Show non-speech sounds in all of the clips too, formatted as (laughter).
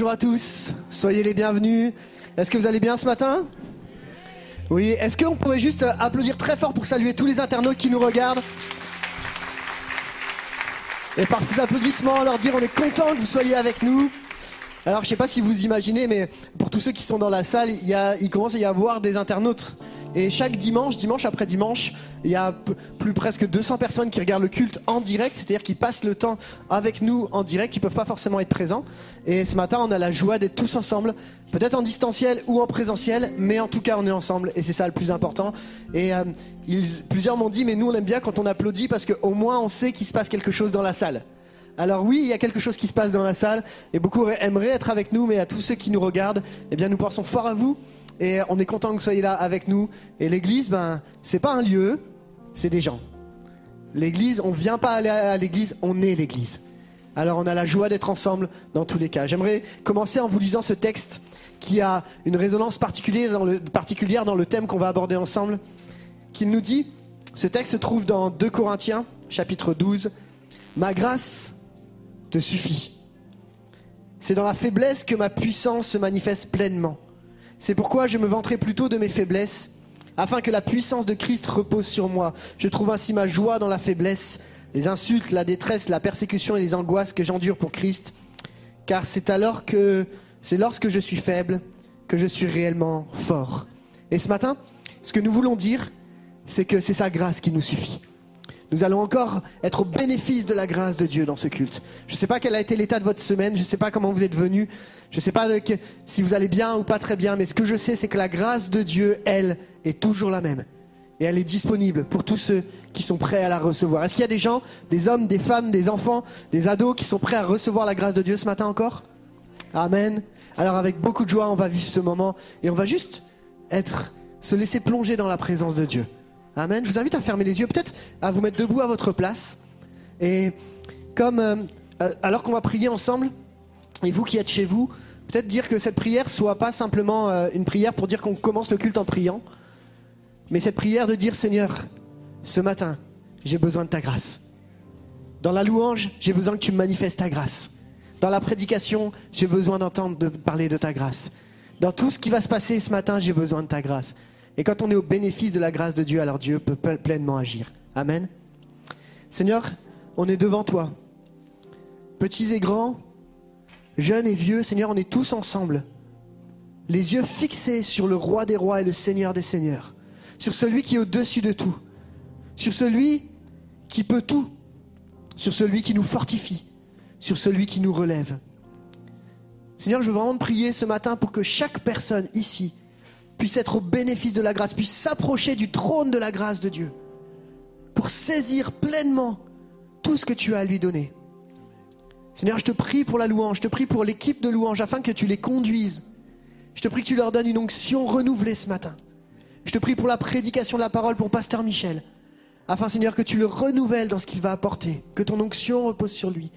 bonjour à tous. Soyez les bienvenus. Est-ce que vous allez bien ce matin? Oui, est-ce qu'on pourrait juste applaudir très fort pour saluer tous les internautes qui nous regardent? Et par ces applaudissements, leur dire on est content que vous soyez avec nous. Alors je sais pas si vous imaginez, mais pour tous ceux qui sont dans la salle, il commence à y avoir des internautes. Et chaque dimanche, dimanche après dimanche, il y a plus presque 200 personnes qui regardent le culte en direct, c'est-à-dire qui passent le temps avec nous en direct, qui peuvent pas forcément être présents. Et ce matin, on a la joie d'être tous ensemble, peut-être en distanciel ou en présentiel, mais en tout cas, on est ensemble et c'est ça le plus important. Et euh, plusieurs m'ont dit, mais nous, on aime bien quand on applaudit parce qu'au moins, on sait qu'il se passe quelque chose dans la salle. Alors oui, il y a quelque chose qui se passe dans la salle et beaucoup aimeraient être avec nous, mais à tous ceux qui nous regardent, eh bien, nous pensons fort à vous et on est content que vous soyez là avec nous. Et l'église, ben, c'est pas un lieu, c'est des gens. L'église, on vient pas aller à l'église, on est l'église. Alors on a la joie d'être ensemble dans tous les cas. J'aimerais commencer en vous lisant ce texte qui a une résonance particulière dans le, thème qu'on va aborder ensemble, qui nous dit, ce texte se trouve dans 2 Corinthiens, chapitre 12, Ma grâce te suffit. C'est dans la faiblesse que ma puissance se manifeste pleinement. C'est pourquoi je me vanterai plutôt de mes faiblesses, afin que la puissance de Christ repose sur moi. Je trouve ainsi ma joie dans la faiblesse, les insultes, la détresse, la persécution et les angoisses que j'endure pour Christ, car c'est alors que c'est lorsque je suis faible que je suis réellement fort. Et ce matin, ce que nous voulons dire, c'est que c'est sa grâce qui nous suffit. Nous allons encore être au bénéfice de la grâce de Dieu dans ce culte. Je ne sais pas quel a été l'état de votre semaine, je ne sais pas comment vous êtes venus, je ne sais pas si vous allez bien ou pas très bien, mais ce que je sais, c'est que la grâce de Dieu, elle, est toujours la même. Et elle est disponible pour tous ceux qui sont prêts à la recevoir. Est-ce qu'il y a des gens, des hommes, des femmes, des enfants, des ados qui sont prêts à recevoir la grâce de Dieu ce matin encore? Amen. Alors avec beaucoup de joie, on va vivre ce moment et on va juste être, se laisser plonger dans la présence de Dieu. Amen. Je vous invite à fermer les yeux, peut-être à vous mettre debout à votre place. Et comme, euh, euh, alors qu'on va prier ensemble, et vous qui êtes chez vous, peut-être dire que cette prière soit pas simplement euh, une prière pour dire qu'on commence le culte en priant, mais cette prière de dire Seigneur, ce matin, j'ai besoin de ta grâce. Dans la louange, j'ai besoin que tu me manifestes ta grâce. Dans la prédication, j'ai besoin d'entendre de parler de ta grâce. Dans tout ce qui va se passer ce matin, j'ai besoin de ta grâce. Et quand on est au bénéfice de la grâce de Dieu, alors Dieu peut pleinement agir. Amen. Seigneur, on est devant toi. Petits et grands, jeunes et vieux, Seigneur, on est tous ensemble. Les yeux fixés sur le roi des rois et le seigneur des seigneurs. Sur celui qui est au-dessus de tout. Sur celui qui peut tout. Sur celui qui nous fortifie. Sur celui qui nous relève. Seigneur, je veux vraiment prier ce matin pour que chaque personne ici puisse être au bénéfice de la grâce, puisse s'approcher du trône de la grâce de Dieu, pour saisir pleinement tout ce que tu as à lui donner. Seigneur, je te prie pour la louange, je te prie pour l'équipe de louange, afin que tu les conduises. Je te prie que tu leur donnes une onction renouvelée ce matin. Je te prie pour la prédication de la parole pour Pasteur Michel, afin, Seigneur, que tu le renouvelles dans ce qu'il va apporter, que ton onction repose sur lui,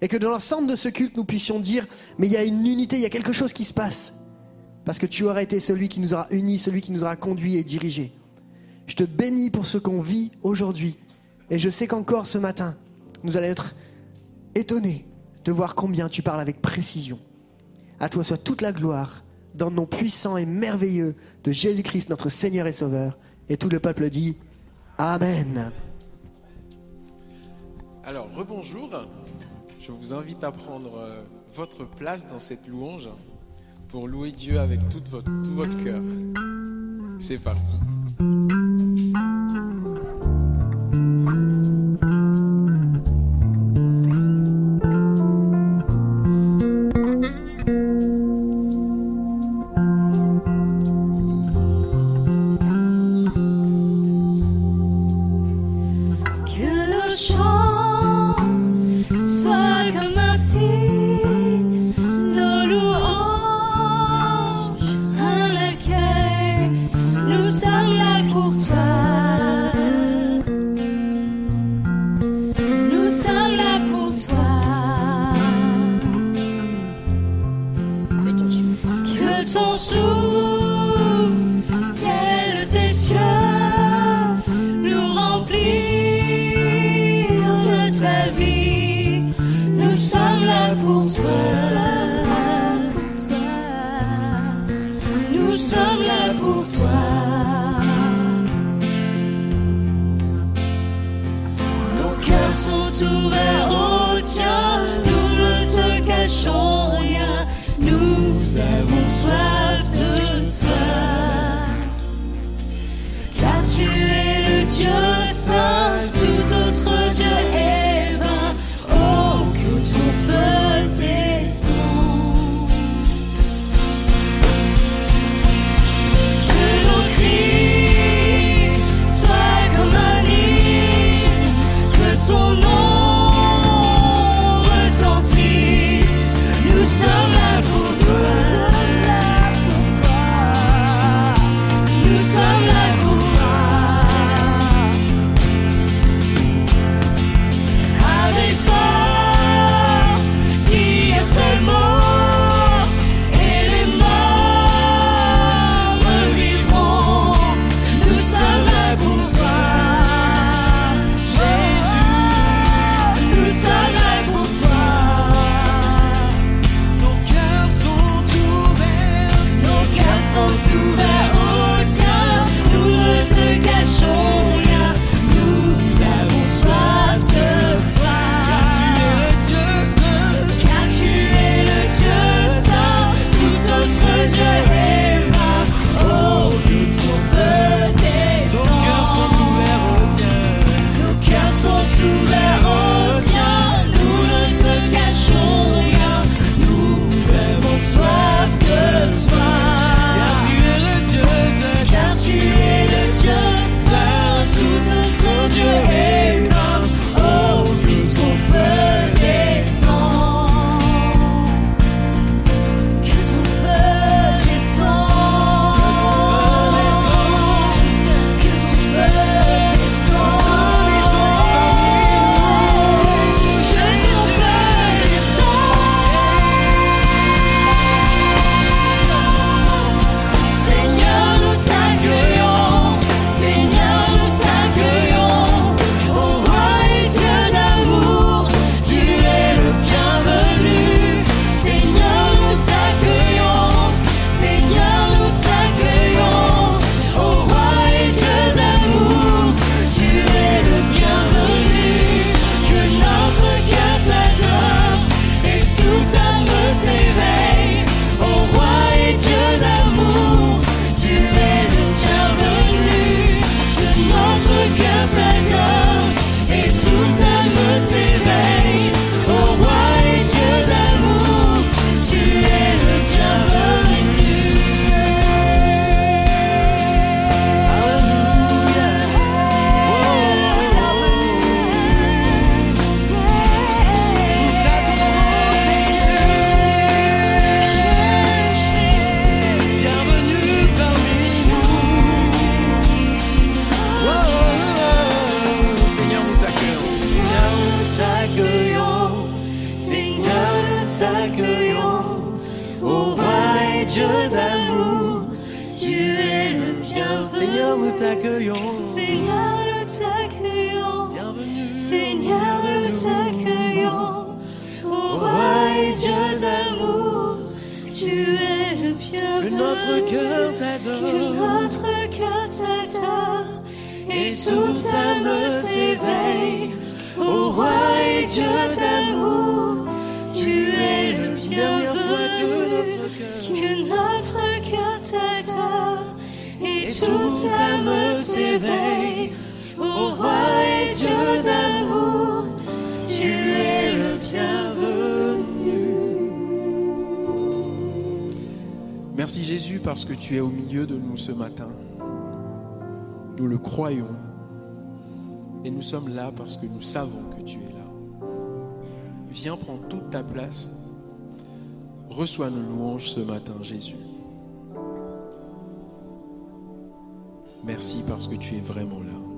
et que dans l'ensemble de ce culte, nous puissions dire, mais il y a une unité, il y a quelque chose qui se passe. Parce que tu auras été celui qui nous aura unis, celui qui nous aura conduits et dirigés. Je te bénis pour ce qu'on vit aujourd'hui. Et je sais qu'encore ce matin, nous allons être étonnés de voir combien tu parles avec précision. À toi soit toute la gloire dans le nom puissant et merveilleux de Jésus-Christ, notre Seigneur et Sauveur. Et tout le peuple dit Amen. Alors, rebonjour. Je vous invite à prendre euh, votre place dans cette louange pour louer Dieu avec tout votre, tout votre cœur. C'est parti. to parce que nous savons que tu es là. Viens prendre toute ta place. Reçois nos louanges ce matin, Jésus. Merci parce que tu es vraiment là.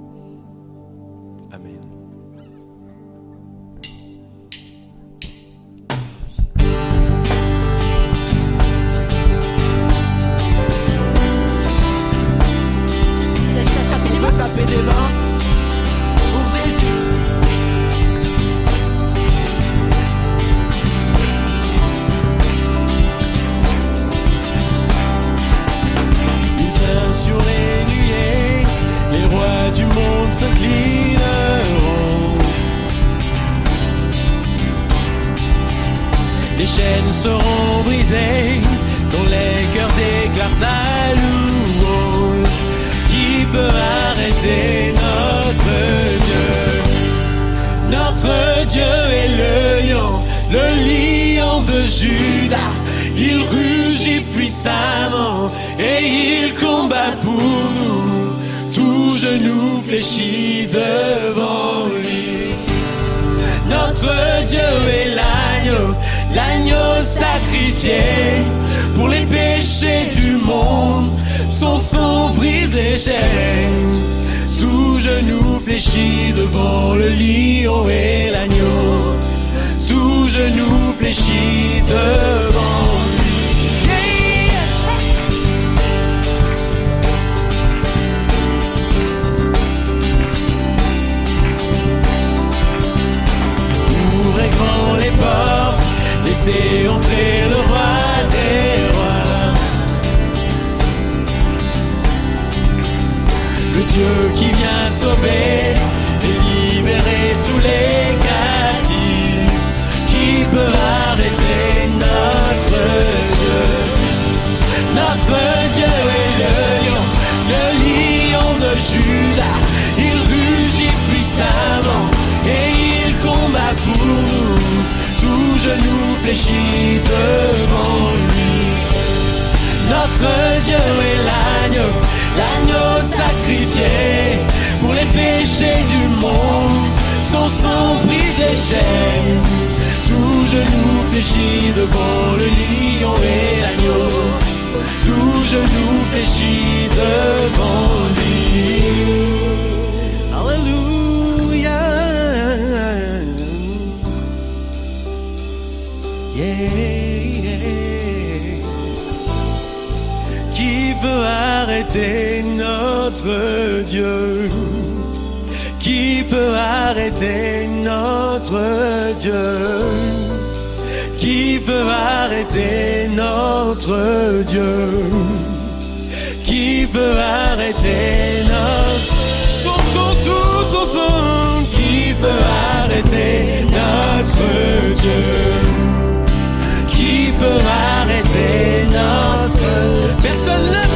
peut arrêter notre. Personne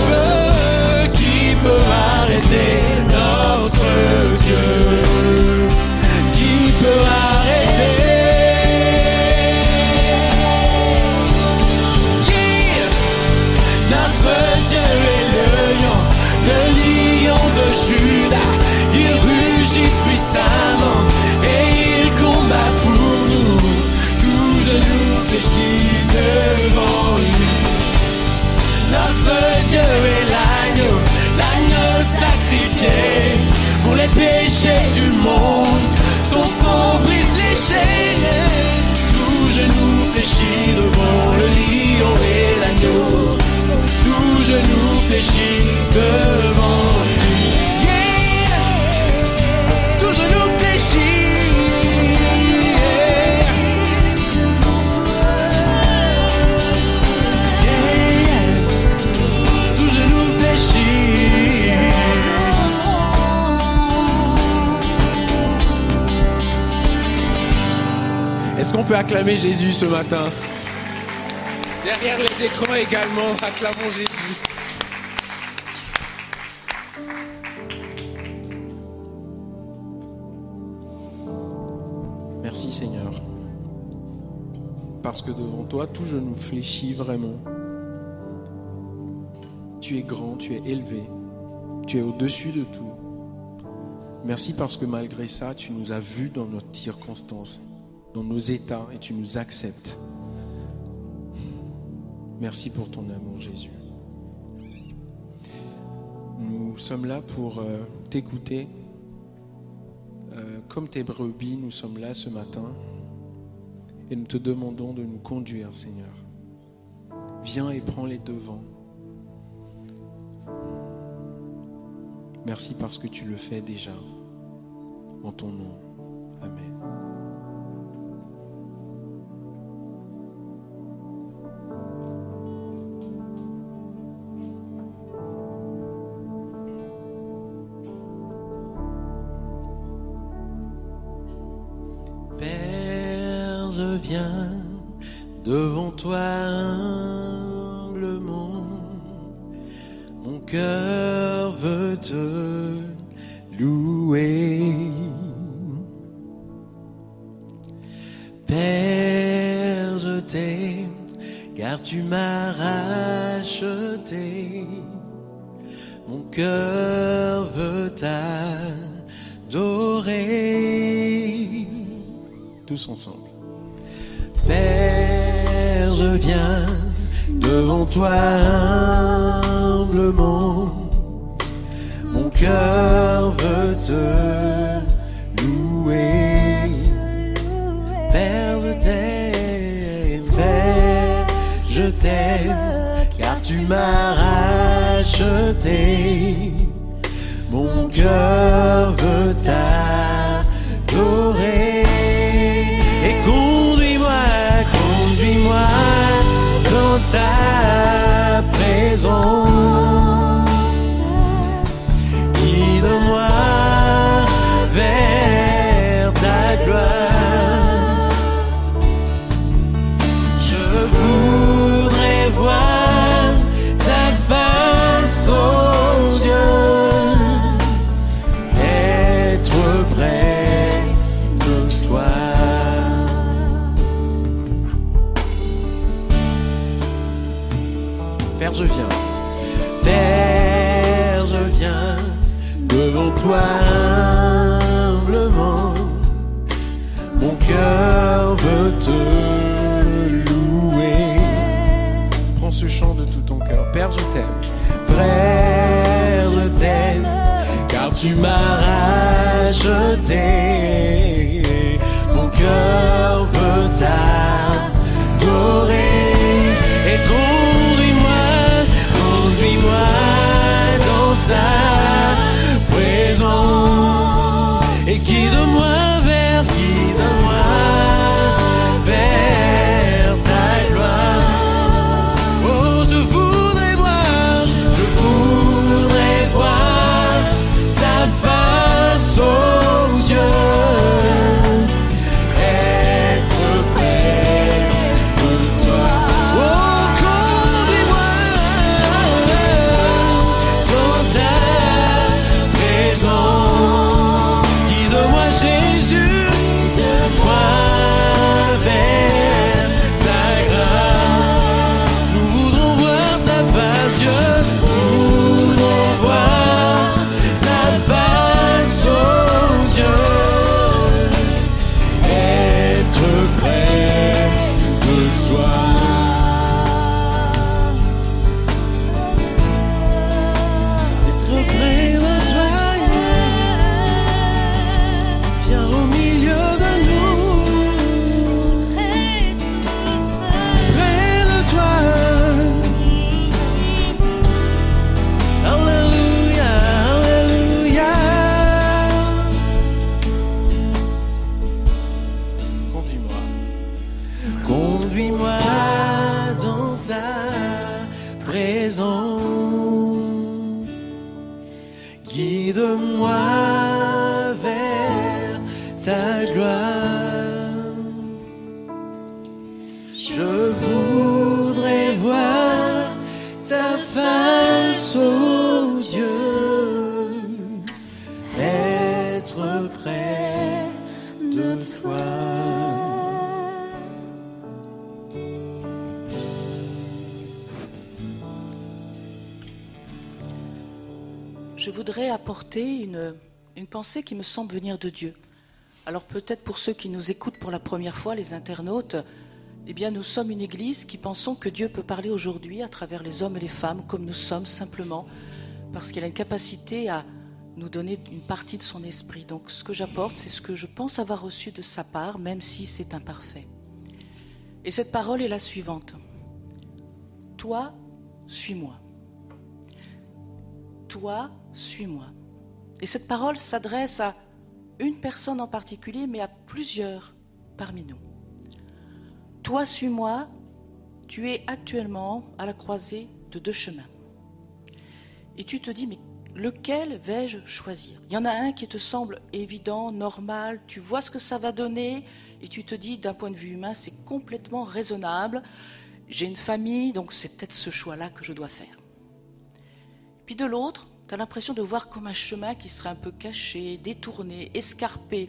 Est-ce qu'on peut acclamer Jésus ce matin Derrière les écrans également, acclamons Jésus. Merci Seigneur, parce que devant toi, tout genou fléchit vraiment. Tu es grand, tu es élevé, tu es au-dessus de tout. Merci parce que malgré ça, tu nous as vus dans notre circonstance dans nos états et tu nous acceptes. Merci pour ton amour, Jésus. Nous sommes là pour euh, t'écouter. Euh, comme tes brebis, nous sommes là ce matin et nous te demandons de nous conduire, Seigneur. Viens et prends les devants. Merci parce que tu le fais déjà. En ton nom. Amen. Ensemble. Père, je viens devant toi humblement. Mon cœur veut te louer. Père, je t'aime, Père, je t'aime, car tu m'as racheté. Mon cœur veut t'adorer. Ta présence. Tu m'as racheté. Je voudrais apporter une, une pensée qui me semble venir de Dieu. Alors peut-être pour ceux qui nous écoutent pour la première fois, les internautes, eh bien nous sommes une église qui pensons que Dieu peut parler aujourd'hui à travers les hommes et les femmes comme nous sommes simplement, parce qu'il a une capacité à nous donner une partie de son esprit. Donc ce que j'apporte, c'est ce que je pense avoir reçu de sa part, même si c'est imparfait. Et cette parole est la suivante. Toi, suis-moi. Toi, suis-moi. Et cette parole s'adresse à une personne en particulier, mais à plusieurs parmi nous. Toi, suis-moi, tu es actuellement à la croisée de deux chemins. Et tu te dis, mais lequel vais-je choisir? Il y en a un qui te semble évident, normal, tu vois ce que ça va donner, et tu te dis, d'un point de vue humain, c'est complètement raisonnable. J'ai une famille, donc c'est peut-être ce choix-là que je dois faire. Puis de l'autre, tu as l'impression de voir comme un chemin qui serait un peu caché, détourné, escarpé.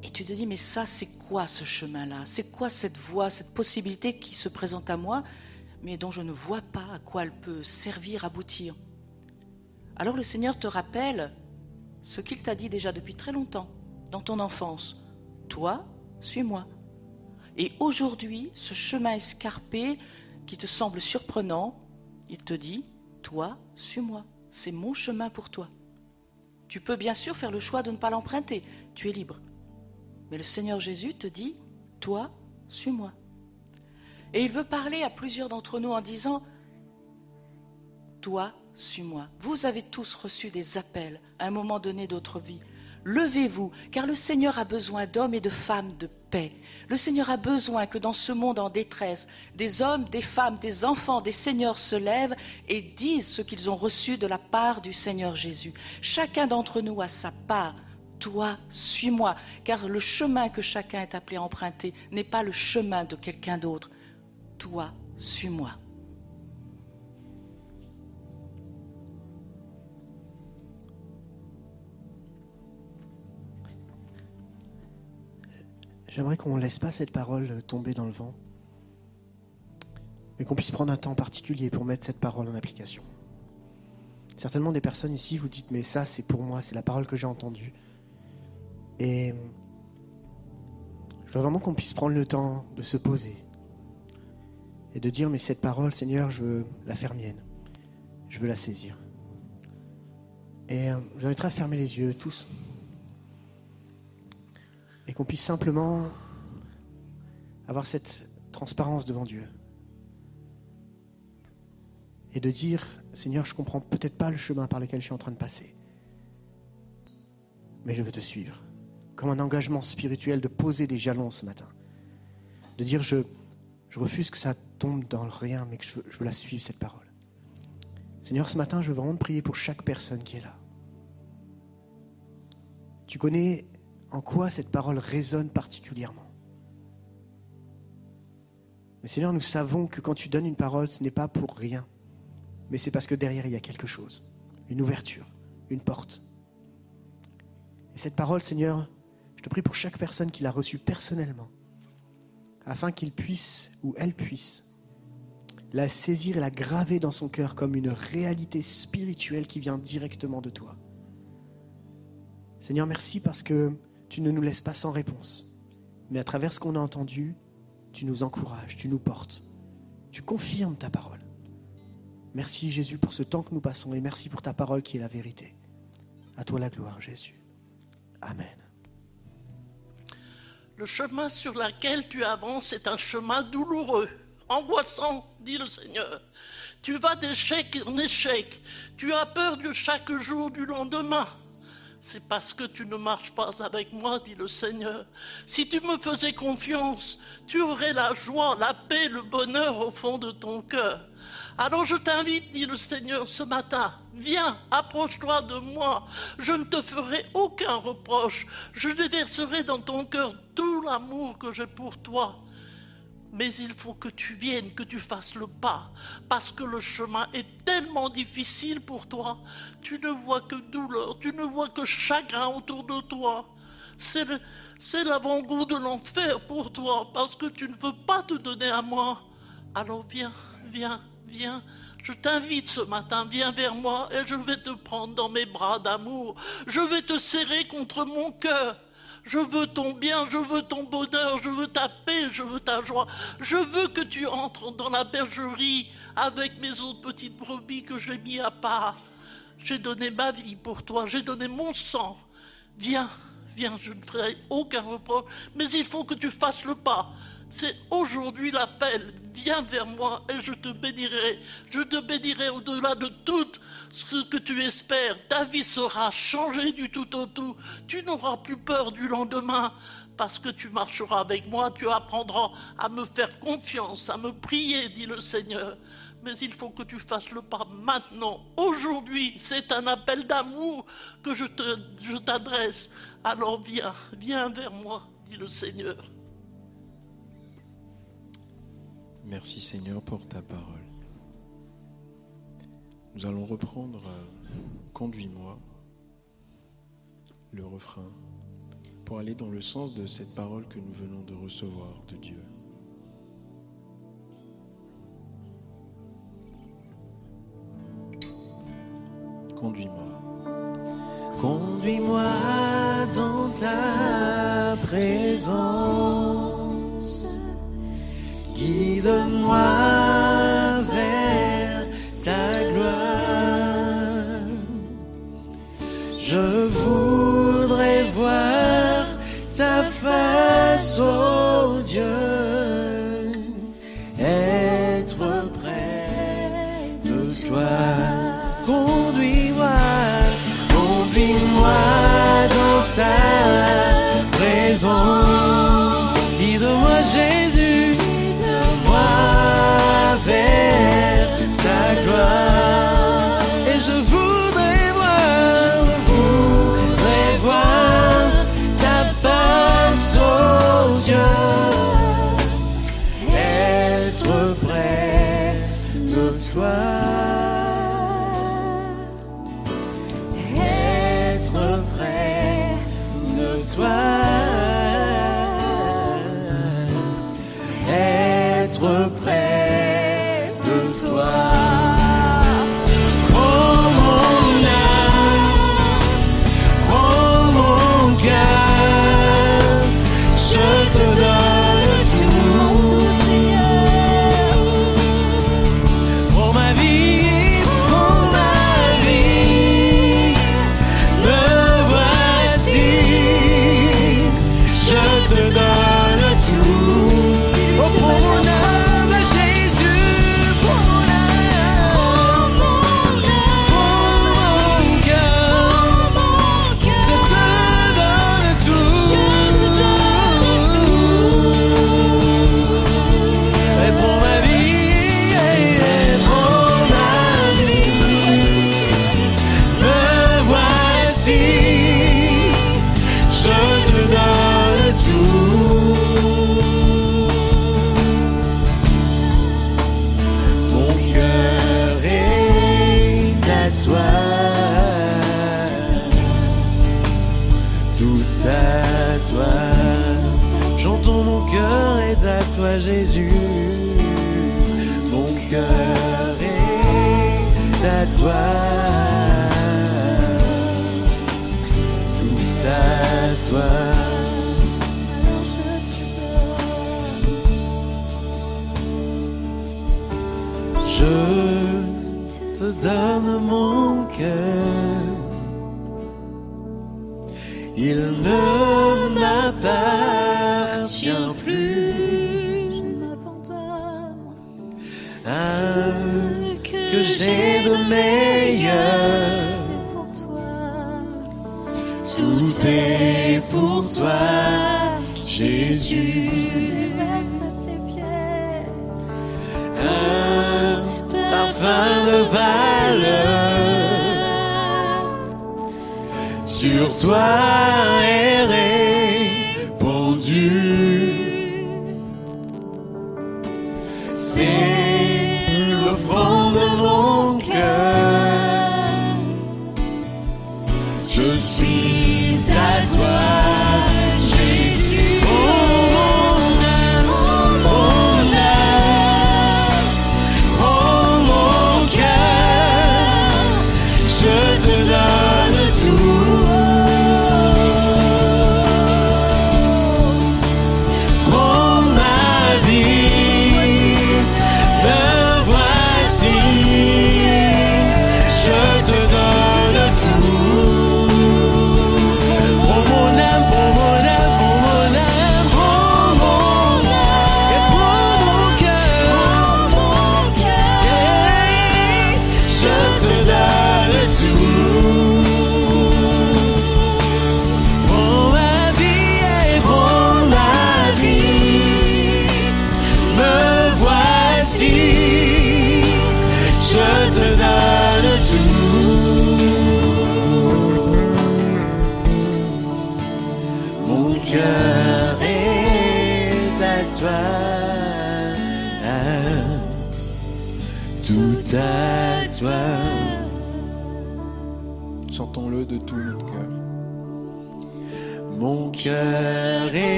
Et tu te dis, mais ça, c'est quoi ce chemin-là? C'est quoi cette voie, cette possibilité qui se présente à moi, mais dont je ne vois pas à quoi elle peut servir, aboutir? Alors le Seigneur te rappelle ce qu'il t'a dit déjà depuis très longtemps, dans ton enfance. Toi, suis-moi. Et aujourd'hui, ce chemin escarpé qui te semble surprenant, il te dit, toi, suis-moi. C'est mon chemin pour toi. Tu peux bien sûr faire le choix de ne pas l'emprunter. Tu es libre. Mais le Seigneur Jésus te dit, toi, suis-moi. Et il veut parler à plusieurs d'entre nous en disant, toi, suis-moi. Vous avez tous reçu des appels à un moment donné d'autre vie. Levez-vous, car le Seigneur a besoin d'hommes et de femmes de paix. Le Seigneur a besoin que dans ce monde en détresse, des hommes, des femmes, des enfants, des seigneurs se lèvent et disent ce qu'ils ont reçu de la part du Seigneur Jésus. Chacun d'entre nous a sa part toi, suis-moi, car le chemin que chacun est appelé à emprunter n'est pas le chemin de quelqu'un d'autre. Toi, suis-moi. J'aimerais qu'on ne laisse pas cette parole tomber dans le vent, mais qu'on puisse prendre un temps particulier pour mettre cette parole en application. Certainement des personnes ici, vous dites, mais ça c'est pour moi, c'est la parole que j'ai entendue. Et je veux vraiment qu'on puisse prendre le temps de se poser et de dire, mais cette parole, Seigneur, je veux la faire mienne. Je veux la saisir. Et euh, j'inviterai à fermer les yeux tous. Et qu'on puisse simplement avoir cette transparence devant Dieu. Et de dire, Seigneur, je comprends peut-être pas le chemin par lequel je suis en train de passer. Mais je veux te suivre comme un engagement spirituel de poser des jalons ce matin. De dire je, je refuse que ça tombe dans le rien, mais que je veux, je veux la suivre, cette parole. Seigneur, ce matin, je veux vraiment te prier pour chaque personne qui est là. Tu connais en quoi cette parole résonne particulièrement. Mais Seigneur, nous savons que quand tu donnes une parole, ce n'est pas pour rien, mais c'est parce que derrière, il y a quelque chose, une ouverture, une porte. Et cette parole, Seigneur, je te prie pour chaque personne qui l'a reçue personnellement, afin qu'il puisse ou elle puisse la saisir et la graver dans son cœur comme une réalité spirituelle qui vient directement de toi. Seigneur, merci parce que tu ne nous laisses pas sans réponse, mais à travers ce qu'on a entendu, tu nous encourages, tu nous portes, tu confirmes ta parole. Merci Jésus pour ce temps que nous passons et merci pour ta parole qui est la vérité. À toi la gloire, Jésus. Amen. Le chemin sur lequel tu avances est un chemin douloureux, angoissant, dit le Seigneur. Tu vas d'échec en échec. Tu as peur de chaque jour du lendemain. C'est parce que tu ne marches pas avec moi, dit le Seigneur. Si tu me faisais confiance, tu aurais la joie, la paix, le bonheur au fond de ton cœur. Alors je t'invite, dit le Seigneur ce matin, viens, approche-toi de moi, je ne te ferai aucun reproche, je déverserai dans ton cœur tout l'amour que j'ai pour toi. Mais il faut que tu viennes, que tu fasses le pas, parce que le chemin est tellement difficile pour toi. Tu ne vois que douleur, tu ne vois que chagrin autour de toi. C'est l'avant-goût de l'enfer pour toi, parce que tu ne veux pas te donner à moi. Alors viens, viens, viens, je t'invite ce matin, viens vers moi et je vais te prendre dans mes bras d'amour. Je vais te serrer contre mon cœur. Je veux ton bien, je veux ton bonheur, je veux ta paix, je veux ta joie. Je veux que tu entres dans la bergerie avec mes autres petites brebis que j'ai mis à part. J'ai donné ma vie pour toi, j'ai donné mon sang. Viens, viens, je ne ferai aucun reproche, mais il faut que tu fasses le pas. C'est aujourd'hui l'appel. Viens vers moi et je te bénirai. Je te bénirai au-delà de tout ce que tu espères. Ta vie sera changée du tout au tout. Tu n'auras plus peur du lendemain parce que tu marcheras avec moi. Tu apprendras à me faire confiance, à me prier, dit le Seigneur. Mais il faut que tu fasses le pas maintenant. Aujourd'hui, c'est un appel d'amour que je t'adresse. Alors viens, viens vers moi, dit le Seigneur. Merci Seigneur pour ta parole. Nous allons reprendre euh, Conduis-moi, le refrain, pour aller dans le sens de cette parole que nous venons de recevoir de Dieu. Conduis-moi. Conduis-moi dans ta présence de moi. c'est fond de mon cœur. Je suis à.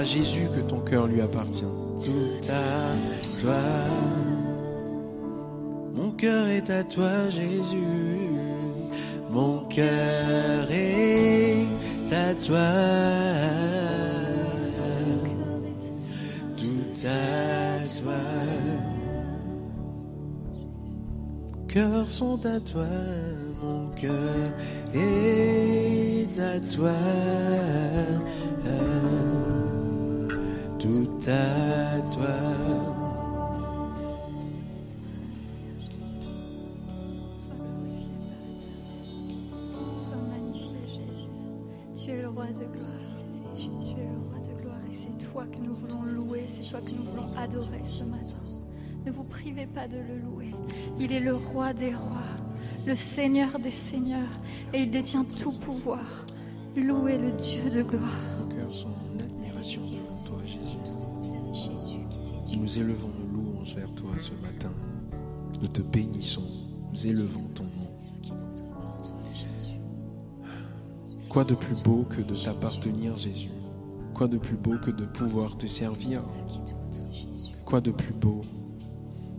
À Jésus que ton cœur lui appartient. Tout à toi. Mon cœur est à toi, Jésus. Mon cœur est à toi. Tout à toi. Nos cœurs sont à toi. Mon cœur est à toi. Toi que nous voulons louer, c'est toi que nous voulons adorer ce matin. Ne vous privez pas de le louer. Il est le roi des rois, le Seigneur des seigneurs et il détient tout pouvoir. Louez le Dieu de gloire. Nos cœurs sont en admiration devant toi, Jésus. Nous élevons nos louanges vers toi ce matin. Nous te bénissons. Nous élevons ton nom. Quoi de plus beau que de t'appartenir, Jésus? Quoi de plus beau que de pouvoir te servir? Quoi de plus beau?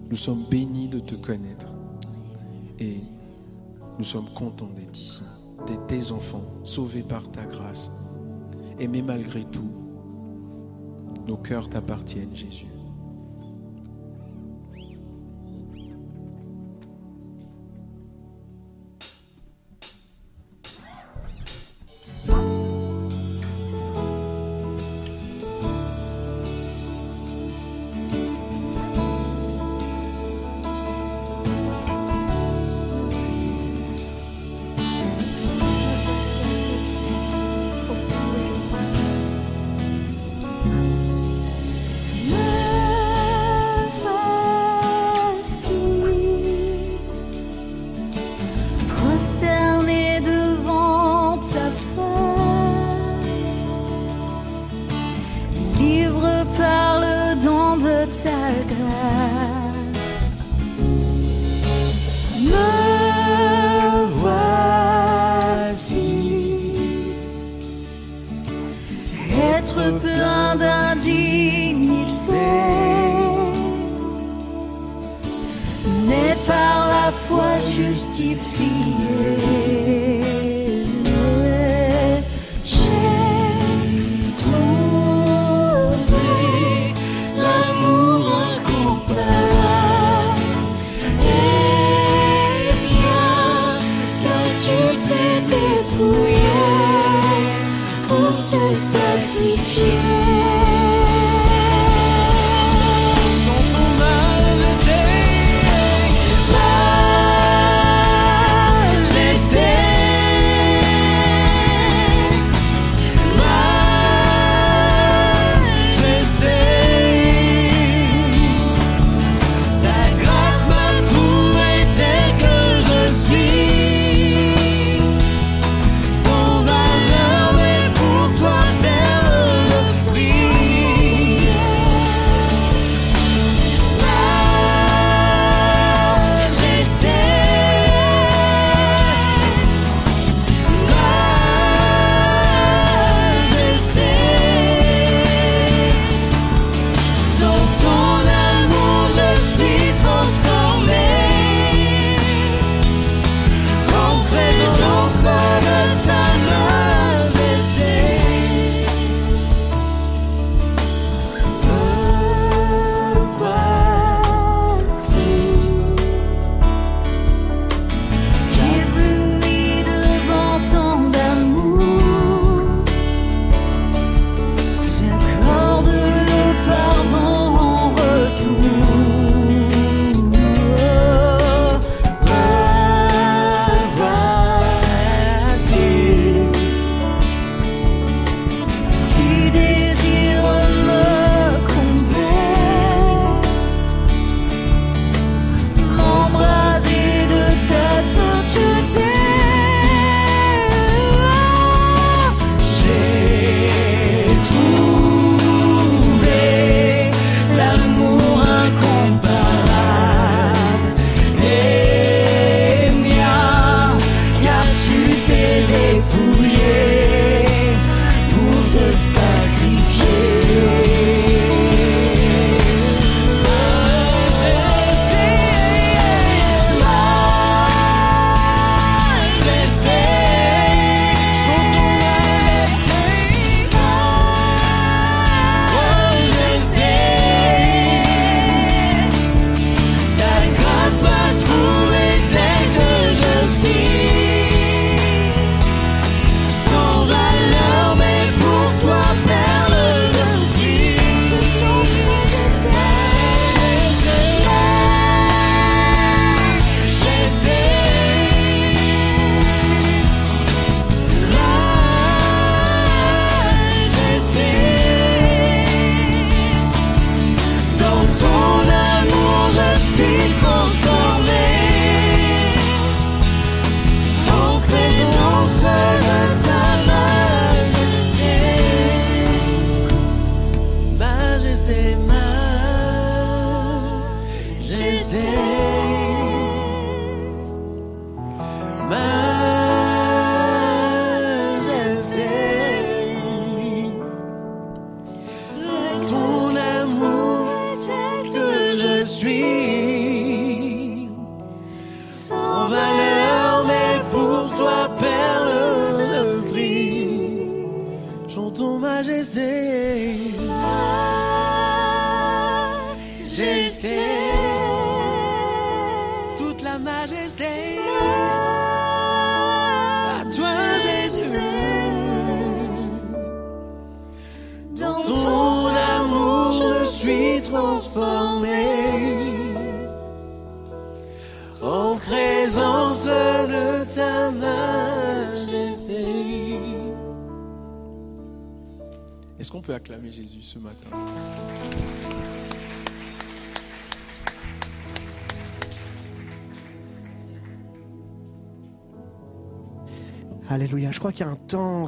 Nous sommes bénis de te connaître. Et nous sommes contents d'être ici, d'être tes enfants, sauvés par ta grâce. Aimés malgré tout. Nos cœurs t'appartiennent, Jésus.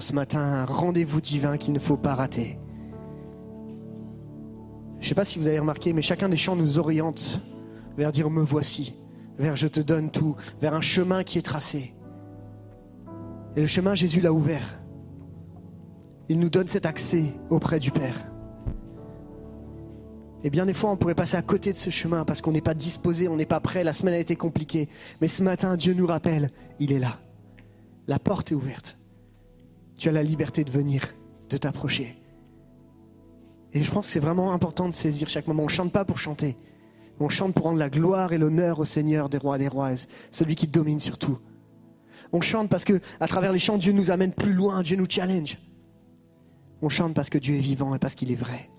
Ce matin, un rendez-vous divin qu'il ne faut pas rater. Je ne sais pas si vous avez remarqué, mais chacun des chants nous oriente vers dire me voici, vers je te donne tout, vers un chemin qui est tracé. Et le chemin, Jésus l'a ouvert. Il nous donne cet accès auprès du Père. Et bien des fois, on pourrait passer à côté de ce chemin parce qu'on n'est pas disposé, on n'est pas prêt, la semaine a été compliquée. Mais ce matin, Dieu nous rappelle, il est là. La porte est ouverte. Tu as la liberté de venir, de t'approcher. Et je pense que c'est vraiment important de saisir chaque moment. On ne chante pas pour chanter. On chante pour rendre la gloire et l'honneur au Seigneur des rois des rois, celui qui domine sur tout. On chante parce que à travers les chants, Dieu nous amène plus loin, Dieu nous challenge. On chante parce que Dieu est vivant et parce qu'il est vrai.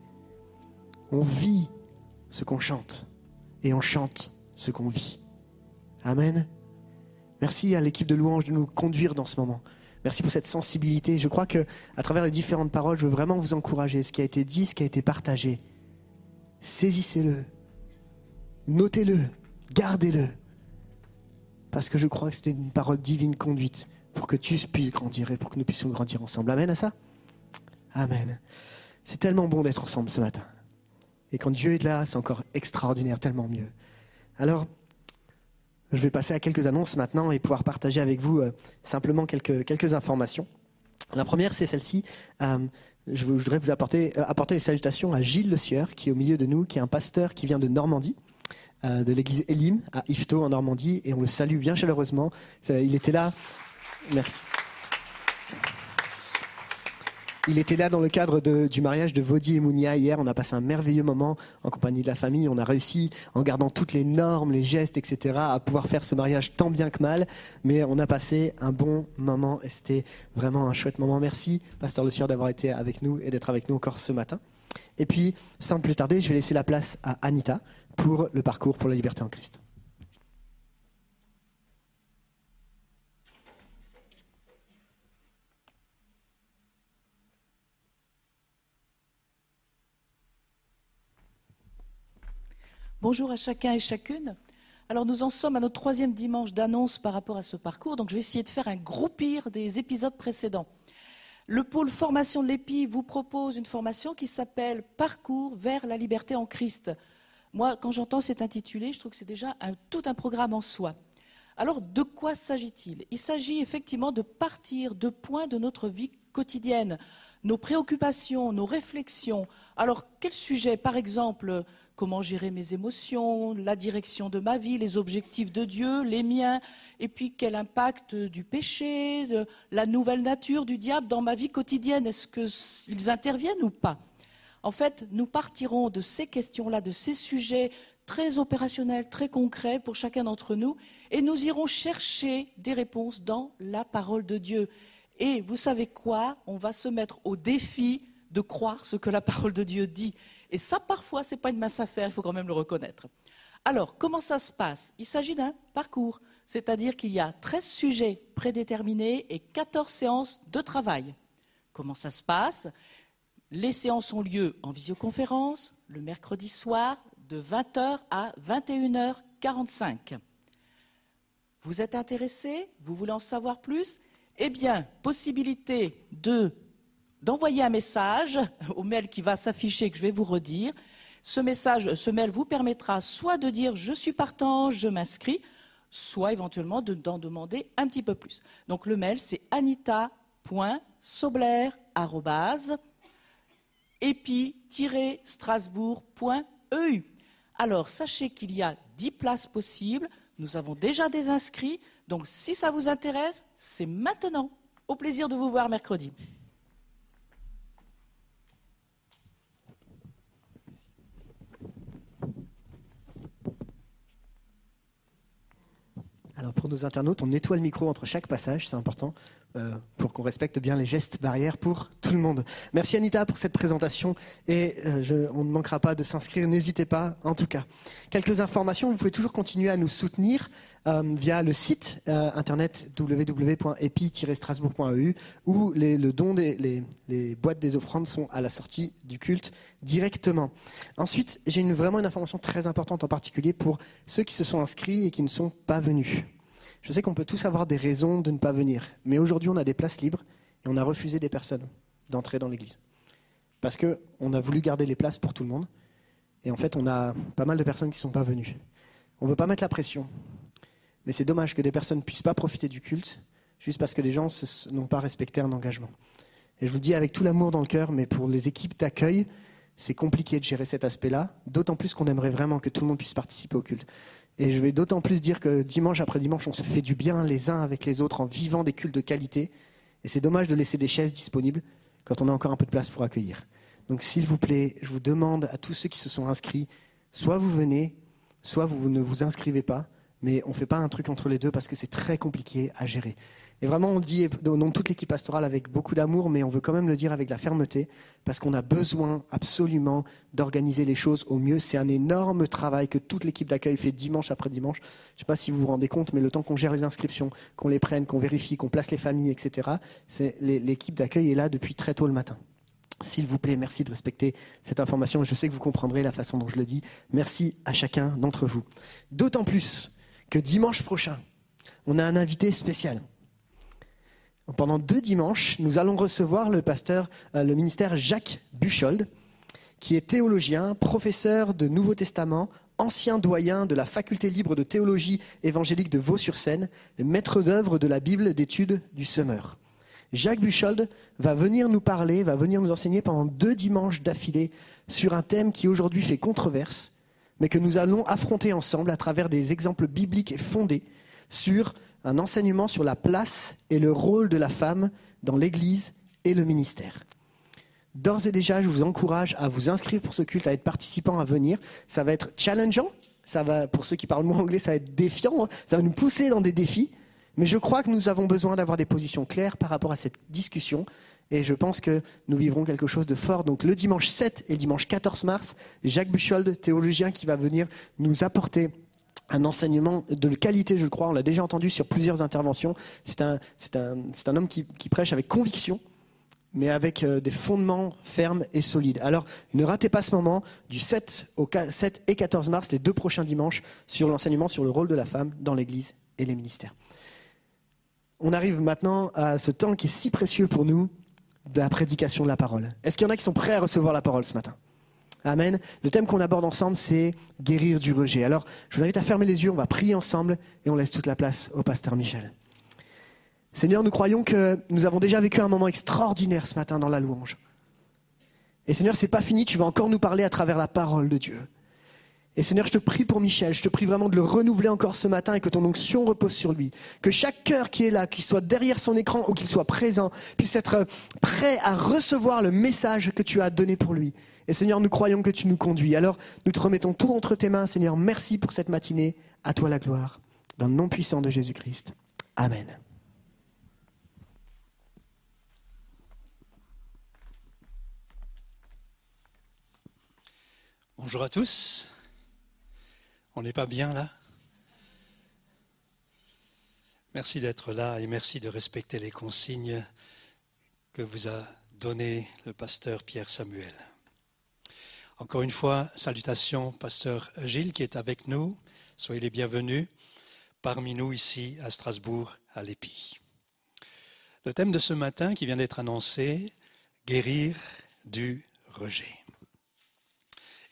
On vit ce qu'on chante et on chante ce qu'on vit. Amen. Merci à l'équipe de louange de nous conduire dans ce moment. Merci pour cette sensibilité. Je crois que à travers les différentes paroles, je veux vraiment vous encourager. Ce qui a été dit, ce qui a été partagé, saisissez-le, notez-le, gardez-le. Parce que je crois que c'était une parole divine conduite pour que tu puisses grandir et pour que nous puissions grandir ensemble. Amen à ça? Amen. C'est tellement bon d'être ensemble ce matin. Et quand Dieu est là, c'est encore extraordinaire, tellement mieux. Alors, je vais passer à quelques annonces maintenant et pouvoir partager avec vous euh, simplement quelques, informations. La première, c'est celle-ci. Euh, je, voudrais vous apporter, euh, apporter les salutations à Gilles Le Sieur, qui est au milieu de nous, qui est un pasteur qui vient de Normandie, de l'église Elim à Ifto en Normandie, et on le salue bien chaleureusement. Il était là. Merci. Il était là dans le cadre du mariage de Vaudi et Mounia hier. On a passé un merveilleux moment en compagnie de la famille. On a réussi, en gardant toutes les normes, les gestes, etc., à pouvoir faire ce mariage tant bien que mal. Mais on a passé un bon moment et c'était vraiment un chouette moment. Merci, Pasteur Le Sieur, d'avoir été avec nous et d'être avec nous encore ce matin. Et puis, sans plus tarder, je vais laisser la place à Anita pour le parcours pour la liberté en Christ. Bonjour à chacun et chacune. Alors nous en sommes à notre troisième dimanche d'annonce par rapport à ce parcours, donc je vais essayer de faire un groupir des épisodes précédents. Le pôle formation de l'EPI vous propose une formation qui s'appelle Parcours vers la liberté en Christ. Moi, quand j'entends cet intitulé, je trouve que c'est déjà tout un programme en soi. Alors, de quoi s'agit-il? Il s'agit effectivement de partir de points de notre vie quotidienne, nos préoccupations, nos réflexions. Alors, quel sujet Par exemple, comment gérer mes émotions, la direction de ma vie, les objectifs de Dieu, les miens, et puis quel impact du péché, la nouvelle nature du diable dans ma vie quotidienne Est-ce qu'ils interviennent ou pas? En fait, nous partirons de ces questions-là, de ces sujets très opérationnels, très concrets pour chacun d'entre nous, et nous irons chercher des réponses dans la parole de Dieu. Et vous savez quoi? On va se mettre au défi de croire ce que la parole de Dieu dit. Et ça, parfois, ce n'est pas une mince affaire, il faut quand même le reconnaître. Alors, comment ça se passe? Il s'agit d'un parcours, c'est-à-dire qu'il y a 13 sujets prédéterminés et 14 séances de travail. Comment ça se passe? Les séances ont lieu en visioconférence le mercredi soir de 20h à 21h45. Vous êtes intéressé Vous voulez en savoir plus? Eh bien, possibilité de d'envoyer un message (laughs) au mail qui va s'afficher que je vais vous redire. Ce message, ce mail vous permettra soit de dire je suis partant, je m'inscris, soit éventuellement d'en demander un petit peu plus. Donc le mail, c'est anita.sobler.epi-strasbourg.eu. Alors sachez qu'il y a 10 places possibles, nous avons déjà des inscrits, donc si ça vous intéresse, c'est maintenant. Au plaisir de vous voir mercredi. Alors pour nos internautes, on nettoie le micro entre chaque passage, c'est important. Euh, pour qu'on respecte bien les gestes barrières pour tout le monde. Merci Anita pour cette présentation et euh, je, on ne manquera pas de s'inscrire, n'hésitez pas en tout cas. Quelques informations, vous pouvez toujours continuer à nous soutenir euh, via le site internet www.epi-strasbourg.eu où les, le don des boîtes des offrandes sont à la sortie du culte directement. Ensuite, j'ai vraiment une information très importante en particulier pour ceux qui se sont inscrits et qui ne sont pas venus. Je sais qu'on peut tous avoir des raisons de ne pas venir, mais aujourd'hui on a des places libres et on a refusé des personnes d'entrer dans l'église. Parce qu'on a voulu garder les places pour tout le monde, et en fait on a pas mal de personnes qui ne sont pas venues. On ne veut pas mettre la pression, mais c'est dommage que des personnes ne puissent pas profiter du culte juste parce que les gens n'ont pas respecté un engagement. Et je vous dis avec tout l'amour dans le cœur, mais pour les équipes d'accueil, c'est compliqué de gérer cet aspect-là, d'autant plus qu'on aimerait vraiment que tout le monde puisse participer au culte. Et je vais d'autant plus dire que dimanche après dimanche, on se fait du bien les uns avec les autres en vivant des cultes de qualité. Et c'est dommage de laisser des chaises disponibles quand on a encore un peu de place pour accueillir. Donc s'il vous plaît, je vous demande à tous ceux qui se sont inscrits, soit vous venez, soit vous ne vous inscrivez pas, mais on ne fait pas un truc entre les deux parce que c'est très compliqué à gérer. Et vraiment, on le dit au nom de toute l'équipe pastorale avec beaucoup d'amour, mais on veut quand même le dire avec la fermeté, parce qu'on a besoin absolument d'organiser les choses au mieux. C'est un énorme travail que toute l'équipe d'accueil fait dimanche après dimanche. Je ne sais pas si vous vous rendez compte, mais le temps qu'on gère les inscriptions, qu'on les prenne, qu'on vérifie, qu'on place les familles, etc., l'équipe d'accueil est là depuis très tôt le matin. S'il vous plaît, merci de respecter cette information. Je sais que vous comprendrez la façon dont je le dis. Merci à chacun d'entre vous. D'autant plus que dimanche prochain, on a un invité spécial. Pendant deux dimanches, nous allons recevoir le pasteur, euh, le ministère Jacques Buchold, qui est théologien, professeur de Nouveau Testament, ancien doyen de la faculté libre de théologie évangélique de Vaux-sur-Seine, maître d'œuvre de la Bible d'études du Semeur. Jacques Buchold va venir nous parler, va venir nous enseigner pendant deux dimanches d'affilée sur un thème qui aujourd'hui fait controverse, mais que nous allons affronter ensemble à travers des exemples bibliques fondés sur un enseignement sur la place et le rôle de la femme dans l'Église et le ministère. D'ores et déjà, je vous encourage à vous inscrire pour ce culte, à être participant, à venir. Ça va être challengeant. Ça va, pour ceux qui parlent moins anglais, ça va être défiant. Ça va nous pousser dans des défis. Mais je crois que nous avons besoin d'avoir des positions claires par rapport à cette discussion. Et je pense que nous vivrons quelque chose de fort. Donc le dimanche 7 et le dimanche 14 mars, Jacques Buchold, théologien, qui va venir nous apporter un enseignement de qualité, je crois. On l'a déjà entendu sur plusieurs interventions. C'est un, homme qui, qui, prêche avec conviction, mais avec euh, des fondements fermes et solides. Alors, ne ratez pas ce moment du 7, au 7 et 14 mars, les deux prochains dimanches, sur l'enseignement sur le rôle de la femme dans l'Église et les ministères. On arrive maintenant à ce temps qui est si précieux pour nous, de la prédication de la parole. Est-ce qu'il y en a qui sont prêts à recevoir la parole ce matin? Amen. Le thème qu'on aborde ensemble, c'est guérir du rejet. Alors, je vous invite à fermer les yeux, on va prier ensemble et on laisse toute la place au pasteur Michel. Seigneur, nous croyons que nous avons déjà vécu un moment extraordinaire ce matin dans la louange. Et Seigneur, c'est pas fini, tu vas encore nous parler à travers la parole de Dieu. Et Seigneur, je te prie pour Michel, je te prie vraiment de le renouveler encore ce matin et que ton onction repose sur lui. Que chaque cœur qui est là, qu'il soit derrière son écran ou qu'il soit présent, puisse être prêt à recevoir le message que tu as donné pour lui. Et Seigneur, nous croyons que tu nous conduis. Alors, nous te remettons tout entre tes mains, Seigneur. Merci pour cette matinée. À toi la gloire. Dans le nom puissant de Jésus-Christ. Amen. Bonjour à tous. On n'est pas bien là? Merci d'être là et merci de respecter les consignes que vous a données le pasteur Pierre Samuel. Encore une fois, salutations, pasteur Gilles qui est avec nous. Soyez les bienvenus parmi nous ici à Strasbourg, à l'EPI. Le thème de ce matin qui vient d'être annoncé, guérir du rejet.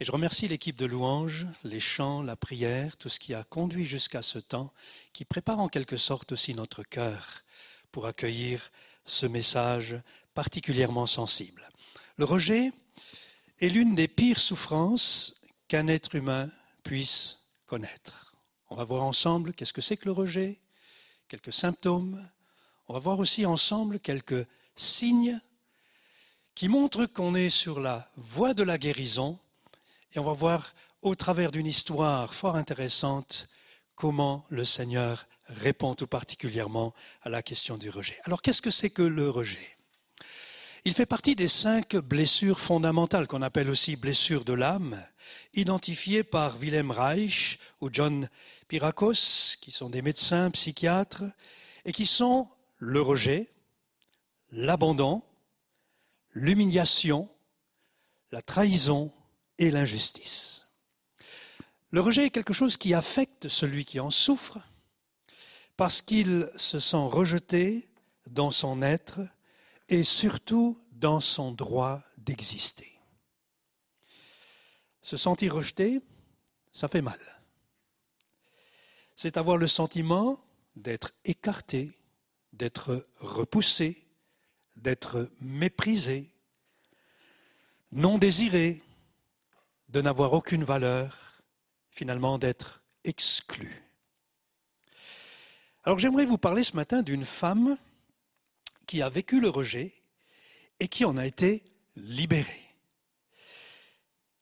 Et je remercie l'équipe de louanges, les chants, la prière, tout ce qui a conduit jusqu'à ce temps, qui prépare en quelque sorte aussi notre cœur pour accueillir ce message particulièrement sensible. Le rejet est l'une des pires souffrances qu'un être humain puisse connaître. On va voir ensemble qu'est-ce que c'est que le rejet, quelques symptômes. On va voir aussi ensemble quelques signes qui montrent qu'on est sur la voie de la guérison. Et on va voir au travers d'une histoire fort intéressante comment le Seigneur répond tout particulièrement à la question du rejet. Alors qu'est-ce que c'est que le rejet? Il fait partie des cinq blessures fondamentales qu'on appelle aussi blessures de l'âme, identifiées par Wilhelm Reich ou John Pirakos, qui sont des médecins psychiatres, et qui sont le rejet, l'abandon, l'humiliation, la trahison l'injustice. Le rejet est quelque chose qui affecte celui qui en souffre parce qu'il se sent rejeté dans son être et surtout dans son droit d'exister. Se sentir rejeté, ça fait mal. C'est avoir le sentiment d'être écarté, d'être repoussé, d'être méprisé, non désiré, de n'avoir aucune valeur, finalement d'être exclu. Alors j'aimerais vous parler ce matin d'une femme qui a vécu le rejet et qui en a été libérée.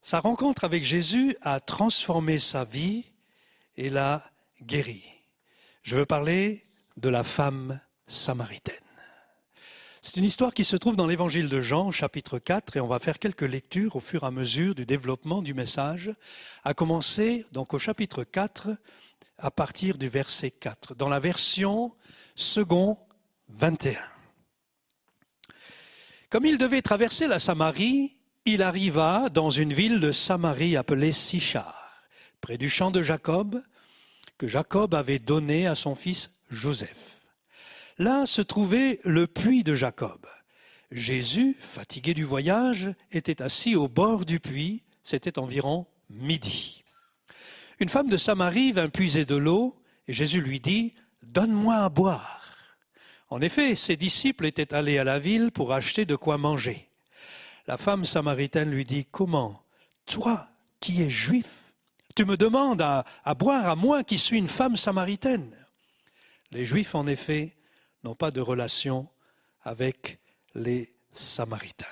Sa rencontre avec Jésus a transformé sa vie et l'a guérie. Je veux parler de la femme samaritaine. C'est une histoire qui se trouve dans l'évangile de Jean, chapitre 4, et on va faire quelques lectures au fur et à mesure du développement du message, à commencer donc au chapitre 4, à partir du verset 4, dans la version second 21. Comme il devait traverser la Samarie, il arriva dans une ville de Samarie appelée Sichar, près du champ de Jacob, que Jacob avait donné à son fils Joseph. Là se trouvait le puits de Jacob. Jésus, fatigué du voyage, était assis au bord du puits, c'était environ midi. Une femme de Samarie vint puiser de l'eau, et Jésus lui dit, Donne-moi à boire. En effet, ses disciples étaient allés à la ville pour acheter de quoi manger. La femme samaritaine lui dit, Comment? Toi, qui es juif, tu me demandes à, boire à moi qui suis une femme samaritaine Les Juifs, en effet, n'ont pas de relation avec les Samaritains.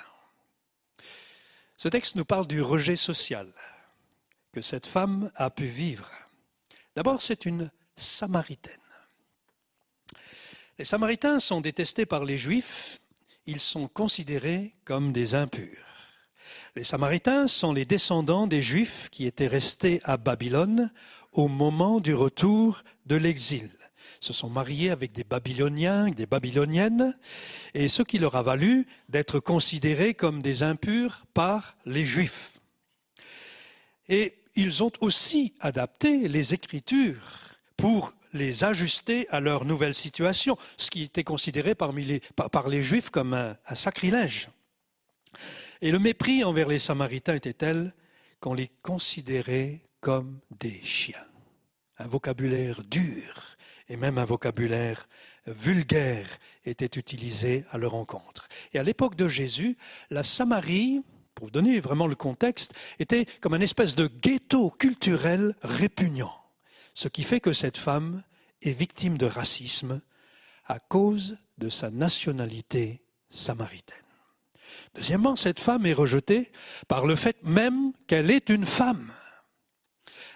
Ce texte nous parle du rejet social que cette femme a pu vivre. D'abord, c'est une Samaritaine. Les Samaritains sont détestés par les Juifs, ils sont considérés comme des impurs. Les Samaritains sont les descendants des Juifs qui étaient restés à Babylone au moment du retour de l'exil se sont mariés avec des Babyloniens, des Babyloniennes, et ce qui leur a valu d'être considérés comme des impurs par les Juifs. Et ils ont aussi adapté les Écritures pour les ajuster à leur nouvelle situation, ce qui était considéré par, les Juifs comme un sacrilège. Et le mépris envers les Samaritains était tel qu'on les considérait comme des chiens. Un vocabulaire dur et même un vocabulaire vulgaire était utilisé à leur rencontre. Et à l'époque de Jésus, la Samarie, pour vous donner vraiment le contexte, était comme une espèce de ghetto culturel répugnant. Ce qui fait que cette femme est victime de racisme à cause de sa nationalité samaritaine. Deuxièmement, cette femme est rejetée par le fait même qu'elle est une femme.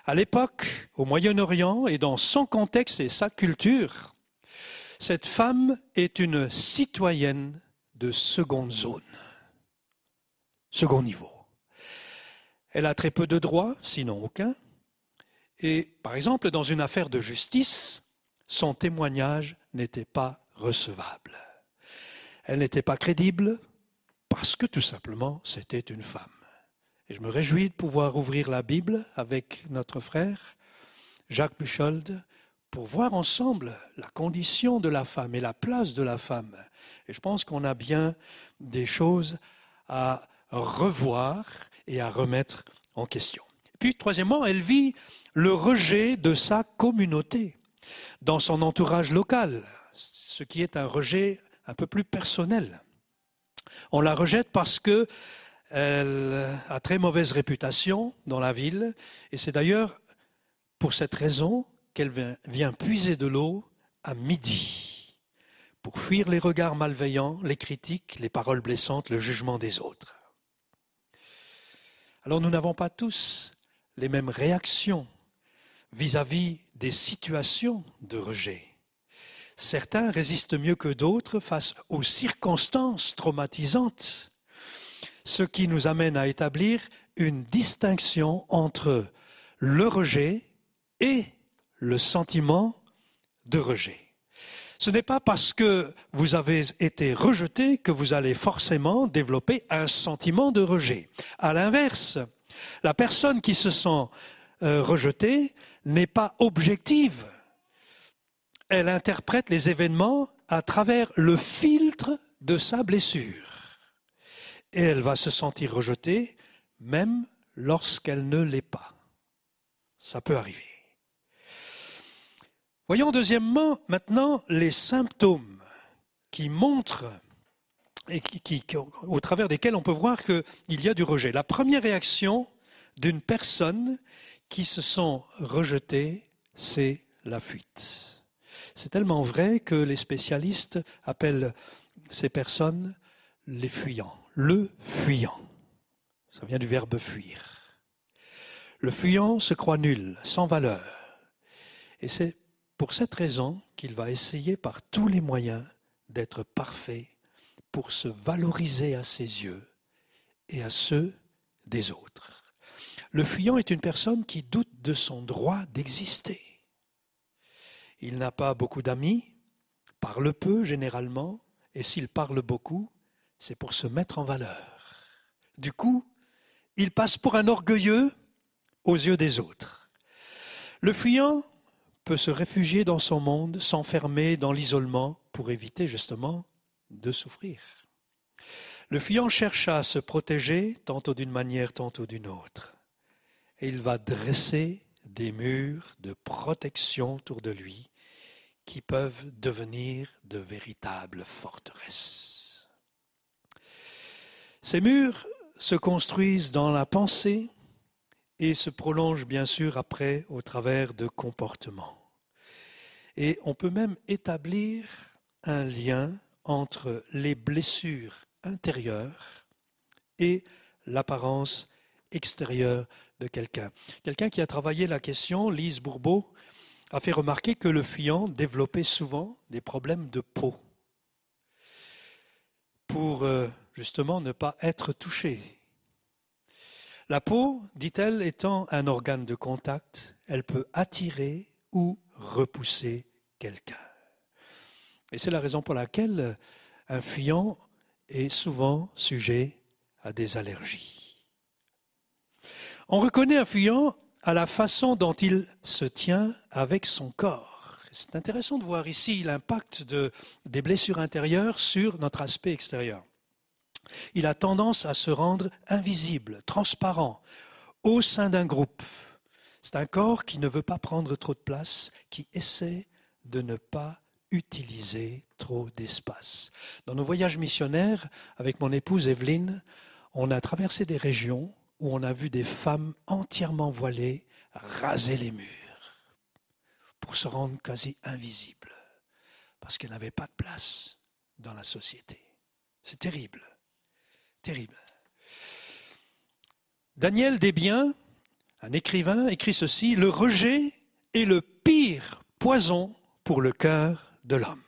À l'époque, au Moyen-Orient et dans son contexte et sa culture, cette femme est une citoyenne de seconde zone, second niveau. Elle a très peu de droits, sinon aucun. Et par exemple, dans une affaire de justice, son témoignage n'était pas recevable. Elle n'était pas crédible parce que tout simplement c'était une femme. Et je me réjouis de pouvoir ouvrir la Bible avec notre frère Jacques Buchold pour voir ensemble la condition de la femme et la place de la femme. Et je pense qu'on a bien des choses à revoir et à remettre en question. Puis, troisièmement, elle vit le rejet de sa communauté dans son entourage local, ce qui est un rejet un peu plus personnel. On la rejette parce que elle a très mauvaise réputation dans la ville, et c'est d'ailleurs pour cette raison qu'elle vient puiser de l'eau à midi, pour fuir les regards malveillants, les critiques, les paroles blessantes, le jugement des autres. Alors nous n'avons pas tous les mêmes réactions vis-à-vis des situations de rejet. Certains résistent mieux que d'autres face aux circonstances traumatisantes, ce qui nous amène à établir une distinction entre le rejet et le sentiment de rejet. Ce n'est pas parce que vous avez été rejeté que vous allez forcément développer un sentiment de rejet. À l'inverse, la personne qui se sent euh, rejetée n'est pas objective. Elle interprète les événements à travers le filtre de sa blessure. Et elle va se sentir rejetée même lorsqu'elle ne l'est pas. Ça peut arriver. Voyons deuxièmement maintenant les symptômes qui montrent et qui, au travers desquels on peut voir qu'il y a du rejet. La première réaction d'une personne qui se sent rejetée, c'est la fuite. C'est tellement vrai que les spécialistes appellent ces personnes les fuyants, le fuyant. Ça vient du verbe fuir. Le fuyant se croit nul, sans valeur. Et c'est pour cette raison qu'il va essayer par tous les moyens d'être parfait pour se valoriser à ses yeux et à ceux des autres. Le fuyant est une personne qui doute de son droit d'exister. Il n'a pas beaucoup d'amis, parle peu généralement, et s'il parle beaucoup, c'est pour se mettre en valeur. Du coup, il passe pour un orgueilleux aux yeux des autres. Le fuyant peut se réfugier dans son monde, s'enfermer dans l'isolement pour éviter justement de souffrir. Le fuyant cherche à se protéger tantôt d'une manière, tantôt d'une autre. Et il va dresser des murs de protection autour de lui qui peuvent devenir de véritables forteresses. Ces murs se construisent dans la pensée, et se prolonge bien sûr après au travers de comportements. Et on peut même établir un lien entre les blessures intérieures et l'apparence extérieure de quelqu'un. Quelqu'un qui a travaillé la question, Lise Bourbeau, a fait remarquer que le fuyant développait souvent des problèmes de peau pour euh, justement ne pas être touché la peau, dit-elle, étant un organe de contact, elle peut attirer ou repousser quelqu'un. Et c'est la raison pour laquelle un fuyant est souvent sujet à des allergies. On reconnaît un fuyant à la façon dont il se tient avec son corps. C'est intéressant de voir ici l'impact de, des blessures intérieures sur notre aspect extérieur. Il a tendance à se rendre invisible, transparent, au sein d'un groupe. C'est un corps qui ne veut pas prendre trop de place, qui essaie de ne pas utiliser trop d'espace. Dans nos voyages missionnaires, avec mon épouse Evelyne, on a traversé des régions où on a vu des femmes entièrement voilées raser les murs pour se rendre quasi invisibles, parce qu'elles n'avaient pas de place dans la société. C'est terrible terrible. Daniel Desbiens, un écrivain, écrit ceci, Le rejet est le pire poison pour le cœur de l'homme.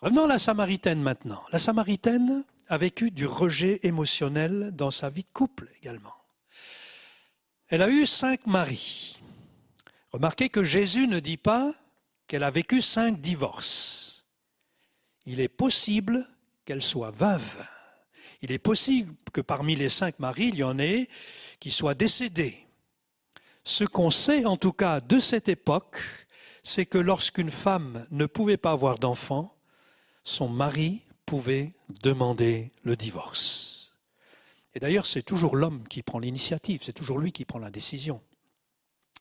Revenons à la Samaritaine maintenant. La Samaritaine a vécu du rejet émotionnel dans sa vie de couple également. Elle a eu cinq maris. Remarquez que Jésus ne dit pas qu'elle a vécu cinq divorces. Il est possible qu'elle soit veuve. Il est possible que parmi les cinq maris, il y en ait qui soient décédés. Ce qu'on sait en tout cas de cette époque, c'est que lorsqu'une femme ne pouvait pas avoir d'enfant, son mari pouvait demander le divorce. Et d'ailleurs, c'est toujours l'homme qui prend l'initiative, c'est toujours lui qui prend la décision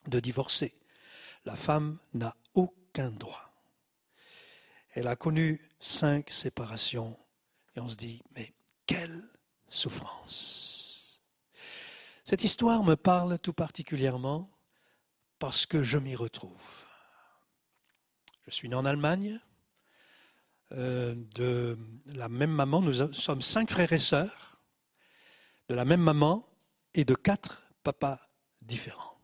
de divorcer. La femme n'a aucun droit. Elle a connu cinq séparations et on se dit, mais quelle souffrance. Cette histoire me parle tout particulièrement parce que je m'y retrouve. Je suis né en Allemagne, euh, de la même maman, nous sommes cinq frères et sœurs, de la même maman et de quatre papas différents.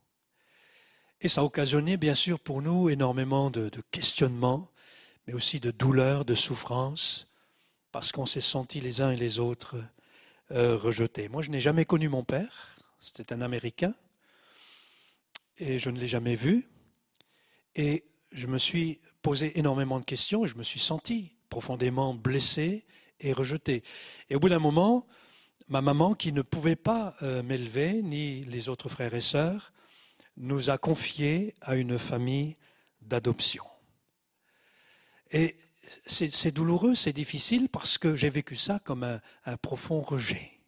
Et ça a occasionné, bien sûr, pour nous énormément de, de questionnements, mais aussi de douleurs, de souffrances, parce qu'on s'est sentis les uns et les autres euh, rejetés. Moi, je n'ai jamais connu mon père, c'était un Américain, et je ne l'ai jamais vu. Et je me suis posé énormément de questions et je me suis senti profondément blessé et rejeté. Et au bout d'un moment, ma maman, qui ne pouvait pas euh, m'élever, ni les autres frères et sœurs, nous a confiés à une famille d'adoption. Et c'est douloureux, c'est difficile parce que j'ai vécu ça comme un, profond rejet.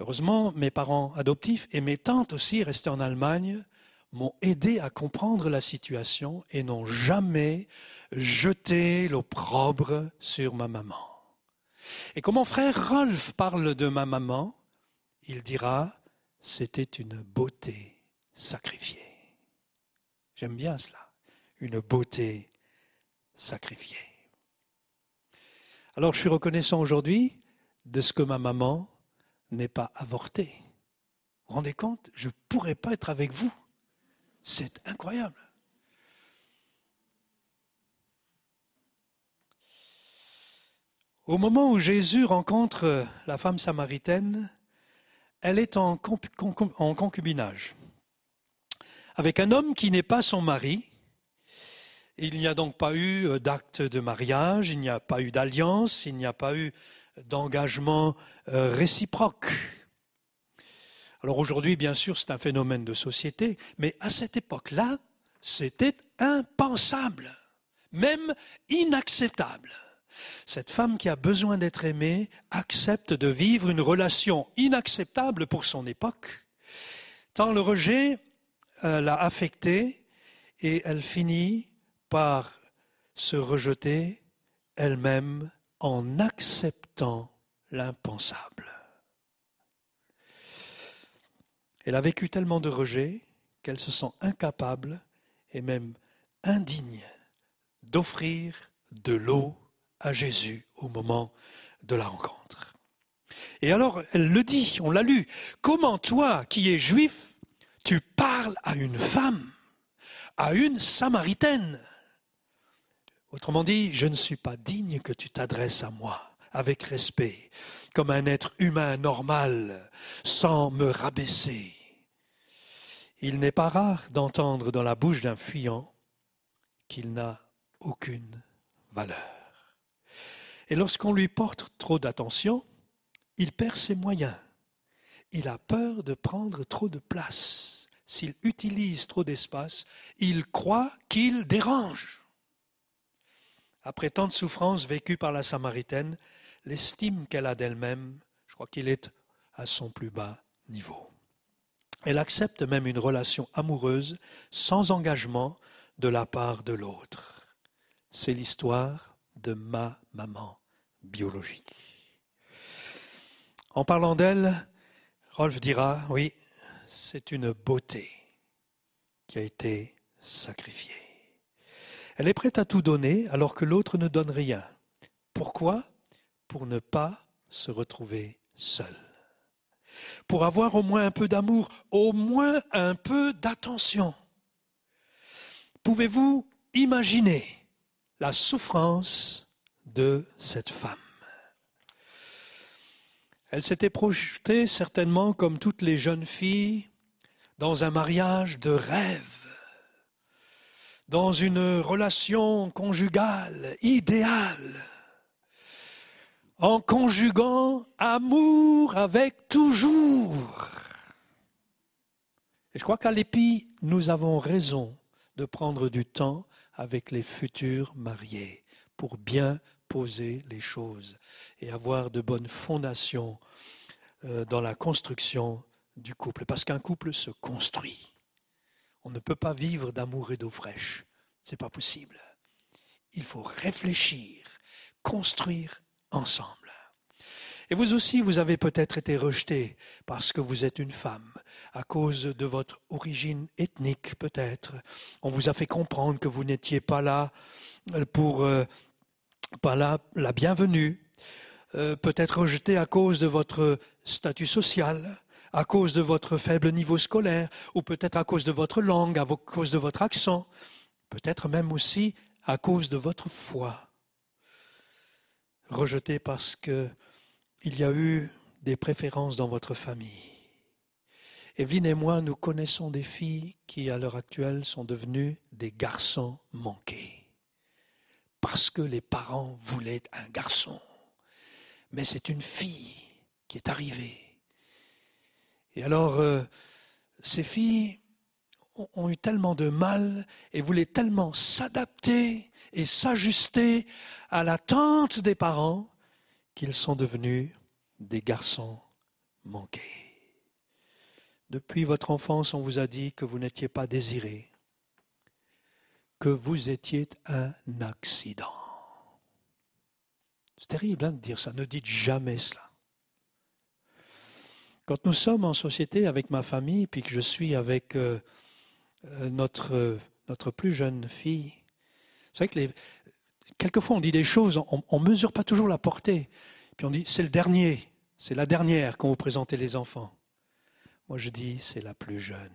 Heureusement, mes parents adoptifs et mes tantes aussi restées en Allemagne m'ont aidé à comprendre la situation et n'ont jamais jeté l'opprobre sur ma maman. Et quand mon frère Rolf parle de ma maman, il dira, c'était une beauté sacrifiée. J'aime bien cela, une beauté sacrifiée. Alors je suis reconnaissant aujourd'hui de ce que ma maman n'est pas avortée. Vous vous rendez compte? Je ne pourrais pas être avec vous. C'est incroyable. Au moment où Jésus rencontre la femme samaritaine, elle est en, concubinage avec un homme qui n'est pas son mari. Il n'y a donc pas eu euh, d'acte de mariage, il n'y a pas eu d'alliance, il n'y a pas eu d'engagement euh, réciproque. Alors aujourd'hui, bien sûr, c'est un phénomène de société, mais à cette époque-là, c'était impensable, même inacceptable. Cette femme qui a besoin d'être aimée accepte de vivre une relation inacceptable pour son époque, tant le rejet euh, l'a affectée et elle finit par se rejeter elle-même en acceptant l'impensable. Elle a vécu tellement de rejet qu'elle se sent incapable et même indigne d'offrir de l'eau à Jésus au moment de la rencontre. Et alors, elle le dit, on l'a lu, comment toi, qui es juif, tu parles à une femme, à une samaritaine? Autrement dit, je ne suis pas digne que tu t'adresses à moi avec respect, comme un être humain normal, sans me rabaisser. Il n'est pas rare d'entendre dans la bouche d'un fuyant qu'il n'a aucune valeur. Et lorsqu'on lui porte trop d'attention, il perd ses moyens. Il a peur de prendre trop de place. S'il utilise trop d'espace, il croit qu'il dérange. Après tant de souffrances vécues par la Samaritaine, l'estime qu'elle a d'elle-même, je crois qu'il est à son plus bas niveau. Elle accepte même une relation amoureuse sans engagement de la part de l'autre. C'est l'histoire de ma maman biologique. En parlant d'elle, Rolf dira, oui, c'est une beauté qui a été sacrifiée. Elle est prête à tout donner alors que l'autre ne donne rien. Pourquoi? Pour ne pas se retrouver seule pour avoir au moins un peu d'amour, au moins un peu d'attention. Pouvez-vous imaginer la souffrance de cette femme? Elle s'était projetée certainement comme toutes les jeunes filles dans un mariage de rêve, dans une relation conjugale idéale en conjuguant amour avec toujours. Et je crois qu'à l'épi, nous avons raison de prendre du temps avec les futurs mariés pour bien poser les choses et avoir de bonnes fondations euh, dans la construction du couple, parce qu'un couple se construit. On ne peut pas vivre d'amour et d'eau fraîche. C'est pas possible. Il faut réfléchir, construire ensemble. Et vous aussi, vous avez peut-être été rejeté parce que vous êtes une femme, à cause de votre origine ethnique peut-être. On vous a fait comprendre que vous n'étiez pas là pour euh, pas là la bienvenue. Euh, peut-être rejeté à cause de votre statut social, à cause de votre faible niveau scolaire, ou peut-être à cause de votre langue, à cause de votre accent, peut-être même aussi à cause de votre foi. Rejeté parce que il y a eu des préférences dans votre famille. Evelyne et moi, nous connaissons des filles qui, à l'heure actuelle, sont devenues des garçons manqués. Parce que les parents voulaient un garçon. Mais c'est une fille qui est arrivée. Et alors, euh, ces filles ont eu tellement de mal et voulaient tellement s'adapter et s'ajuster à l'attente des parents qu'ils sont devenus des garçons manqués. Depuis votre enfance, on vous a dit que vous n'étiez pas désiré, que vous étiez un accident. C'est terrible hein, de dire ça, ne dites jamais cela. Quand nous sommes en société avec ma famille, puis que je suis avec euh, euh, notre, notre plus jeune fille, c'est vrai que les, quelquefois on dit des choses, on ne mesure pas toujours la portée. Puis on dit, c'est le dernier, c'est la dernière quand vous les enfants. Moi je dis, c'est la plus jeune.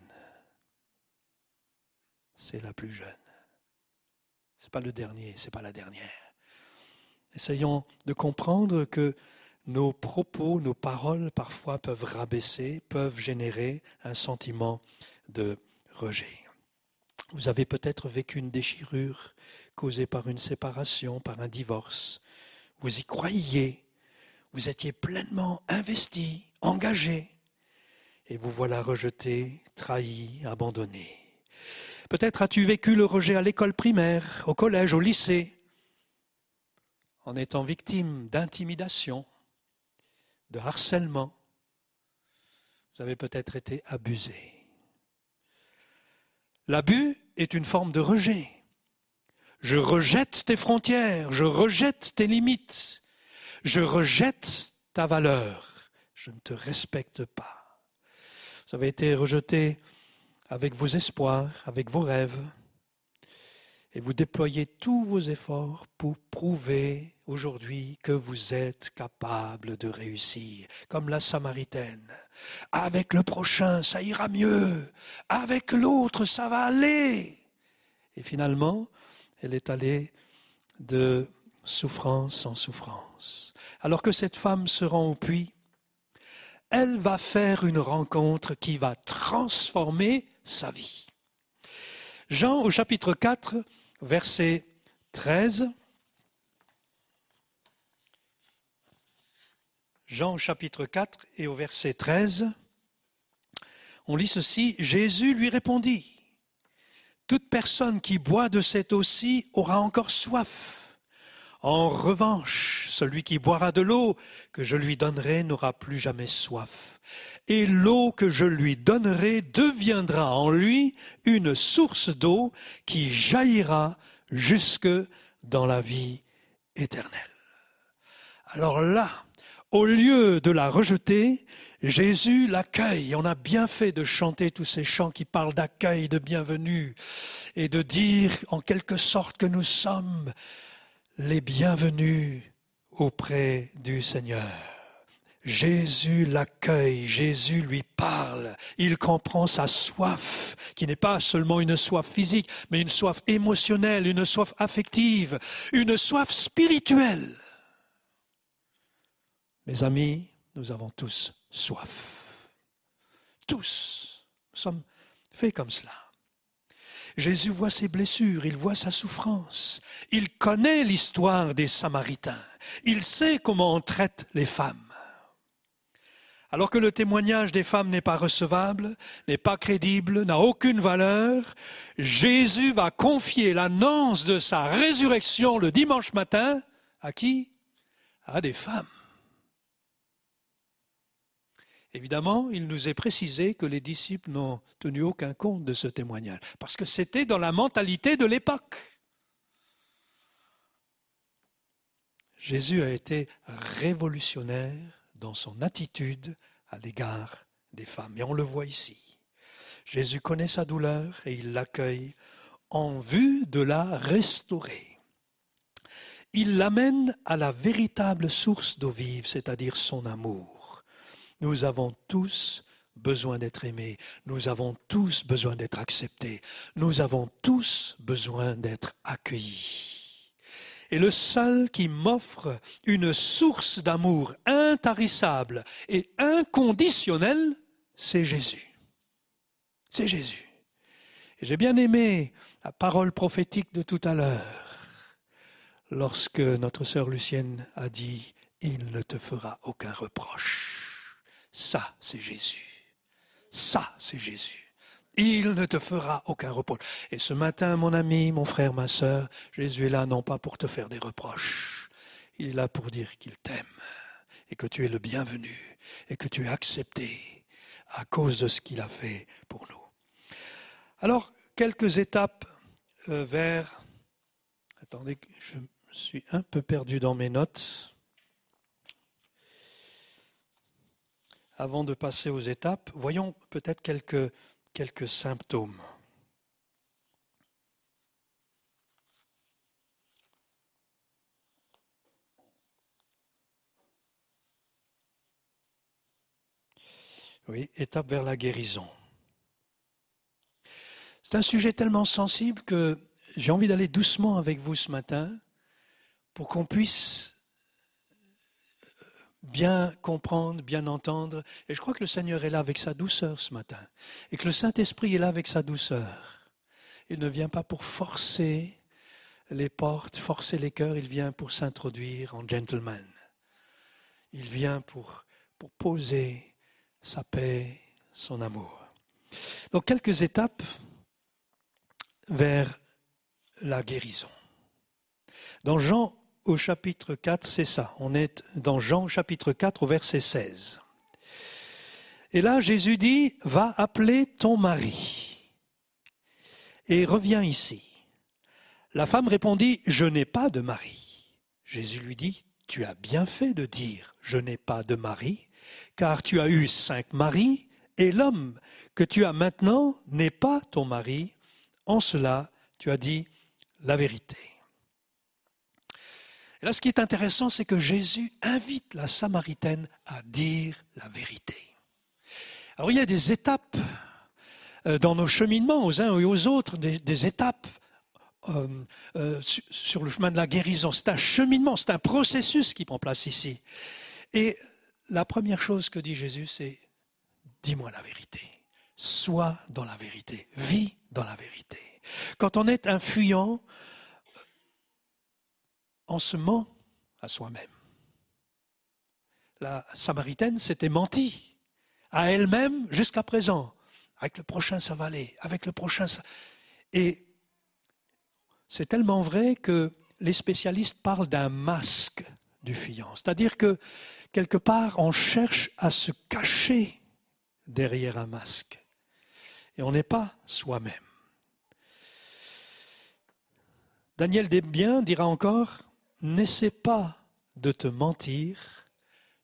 C'est la plus jeune. Ce n'est pas le dernier, ce n'est pas la dernière. Essayons de comprendre que nos propos, nos paroles parfois peuvent rabaisser, peuvent générer un sentiment de rejet. Vous avez peut-être vécu une déchirure causée par une séparation, par un divorce. Vous y croyiez, vous étiez pleinement investi, engagé, et vous voilà rejeté, trahi, abandonné. Peut-être as-tu vécu le rejet à l'école primaire, au collège, au lycée, en étant victime d'intimidation, de harcèlement. Vous avez peut-être été abusé. L'abus est une forme de rejet. Je rejette tes frontières, je rejette tes limites, je rejette ta valeur, je ne te respecte pas. Vous avez été rejeté avec vos espoirs, avec vos rêves, et vous déployez tous vos efforts pour prouver aujourd'hui que vous êtes capable de réussir, comme la Samaritaine. Avec le prochain, ça ira mieux. Avec l'autre, ça va aller. Et finalement, elle est allée de souffrance en souffrance. Alors que cette femme se rend au puits, elle va faire une rencontre qui va transformer sa vie. Jean au chapitre 4, verset 13. Jean chapitre 4 et au verset 13, on lit ceci, Jésus lui répondit, Toute personne qui boit de cette eau-ci aura encore soif. En revanche, celui qui boira de l'eau que je lui donnerai n'aura plus jamais soif. Et l'eau que je lui donnerai deviendra en lui une source d'eau qui jaillira jusque dans la vie éternelle. Alors là, au lieu de la rejeter, Jésus l'accueille. On a bien fait de chanter tous ces chants qui parlent d'accueil, de bienvenue, et de dire en quelque sorte que nous sommes les bienvenus auprès du Seigneur. Jésus l'accueille, Jésus lui parle, il comprend sa soif, qui n'est pas seulement une soif physique, mais une soif émotionnelle, une soif affective, une soif spirituelle. Mes amis, nous avons tous soif. Tous. Nous sommes faits comme cela. Jésus voit ses blessures, il voit sa souffrance, il connaît l'histoire des Samaritains, il sait comment on traite les femmes. Alors que le témoignage des femmes n'est pas recevable, n'est pas crédible, n'a aucune valeur, Jésus va confier l'annonce de sa résurrection le dimanche matin à qui? À des femmes. Évidemment, il nous est précisé que les disciples n'ont tenu aucun compte de ce témoignage, parce que c'était dans la mentalité de l'époque. Jésus a été révolutionnaire dans son attitude à l'égard des femmes, et on le voit ici. Jésus connaît sa douleur et il l'accueille en vue de la restaurer. Il l'amène à la véritable source d'eau vive, c'est-à-dire son amour. Nous avons tous besoin d'être aimés, nous avons tous besoin d'être acceptés, nous avons tous besoin d'être accueillis. Et le seul qui m'offre une source d'amour intarissable et inconditionnelle, c'est Jésus. C'est Jésus. J'ai bien aimé la parole prophétique de tout à l'heure, lorsque notre sœur Lucienne a dit, il ne te fera aucun reproche. Ça, c'est Jésus. Ça, c'est Jésus. Il ne te fera aucun reproche. Et ce matin, mon ami, mon frère, ma sœur, Jésus est là non pas pour te faire des reproches. Il est là pour dire qu'il t'aime et que tu es le bienvenu et que tu es accepté à cause de ce qu'il a fait pour nous. Alors, quelques étapes euh, vers... Attendez, je suis un peu perdu dans mes notes. Avant de passer aux étapes, voyons peut-être quelques, quelques symptômes. Oui, étape vers la guérison. C'est un sujet tellement sensible que j'ai envie d'aller doucement avec vous ce matin pour qu'on puisse bien comprendre, bien entendre. Et je crois que le Seigneur est là avec sa douceur ce matin. Et que le Saint-Esprit est là avec sa douceur. Il ne vient pas pour forcer les portes, forcer les cœurs, il vient pour s'introduire en gentleman. Il vient pour, pour poser sa paix, son amour. Donc quelques étapes vers la guérison. Dans Jean au chapitre 4, c'est ça. On est dans Jean chapitre 4 au verset 16. Et là, Jésus dit, va appeler ton mari et reviens ici. La femme répondit, je n'ai pas de mari. Jésus lui dit, tu as bien fait de dire, je n'ai pas de mari, car tu as eu cinq maris, et l'homme que tu as maintenant n'est pas ton mari. En cela, tu as dit la vérité. Et là, ce qui est intéressant, c'est que Jésus invite la Samaritaine à dire la vérité. Alors, il y a des étapes euh, dans nos cheminements, aux uns et aux autres, des, étapes euh, euh, sur le chemin de la guérison. C'est un cheminement, c'est un processus qui prend place ici. Et la première chose que dit Jésus, c'est dis-moi la vérité. Sois dans la vérité. Vis dans la vérité. Quand on est un on se ment à soi-même. La Samaritaine s'était menti à elle-même jusqu'à présent. Avec le prochain, ça va aller. Avec le prochain, ça... Et c'est tellement vrai que les spécialistes parlent d'un masque du fuyant. C'est-à-dire que quelque part, on cherche à se cacher derrière un masque. Et on n'est pas soi-même. Daniel Desbiens dira encore, N'essaie pas de te mentir,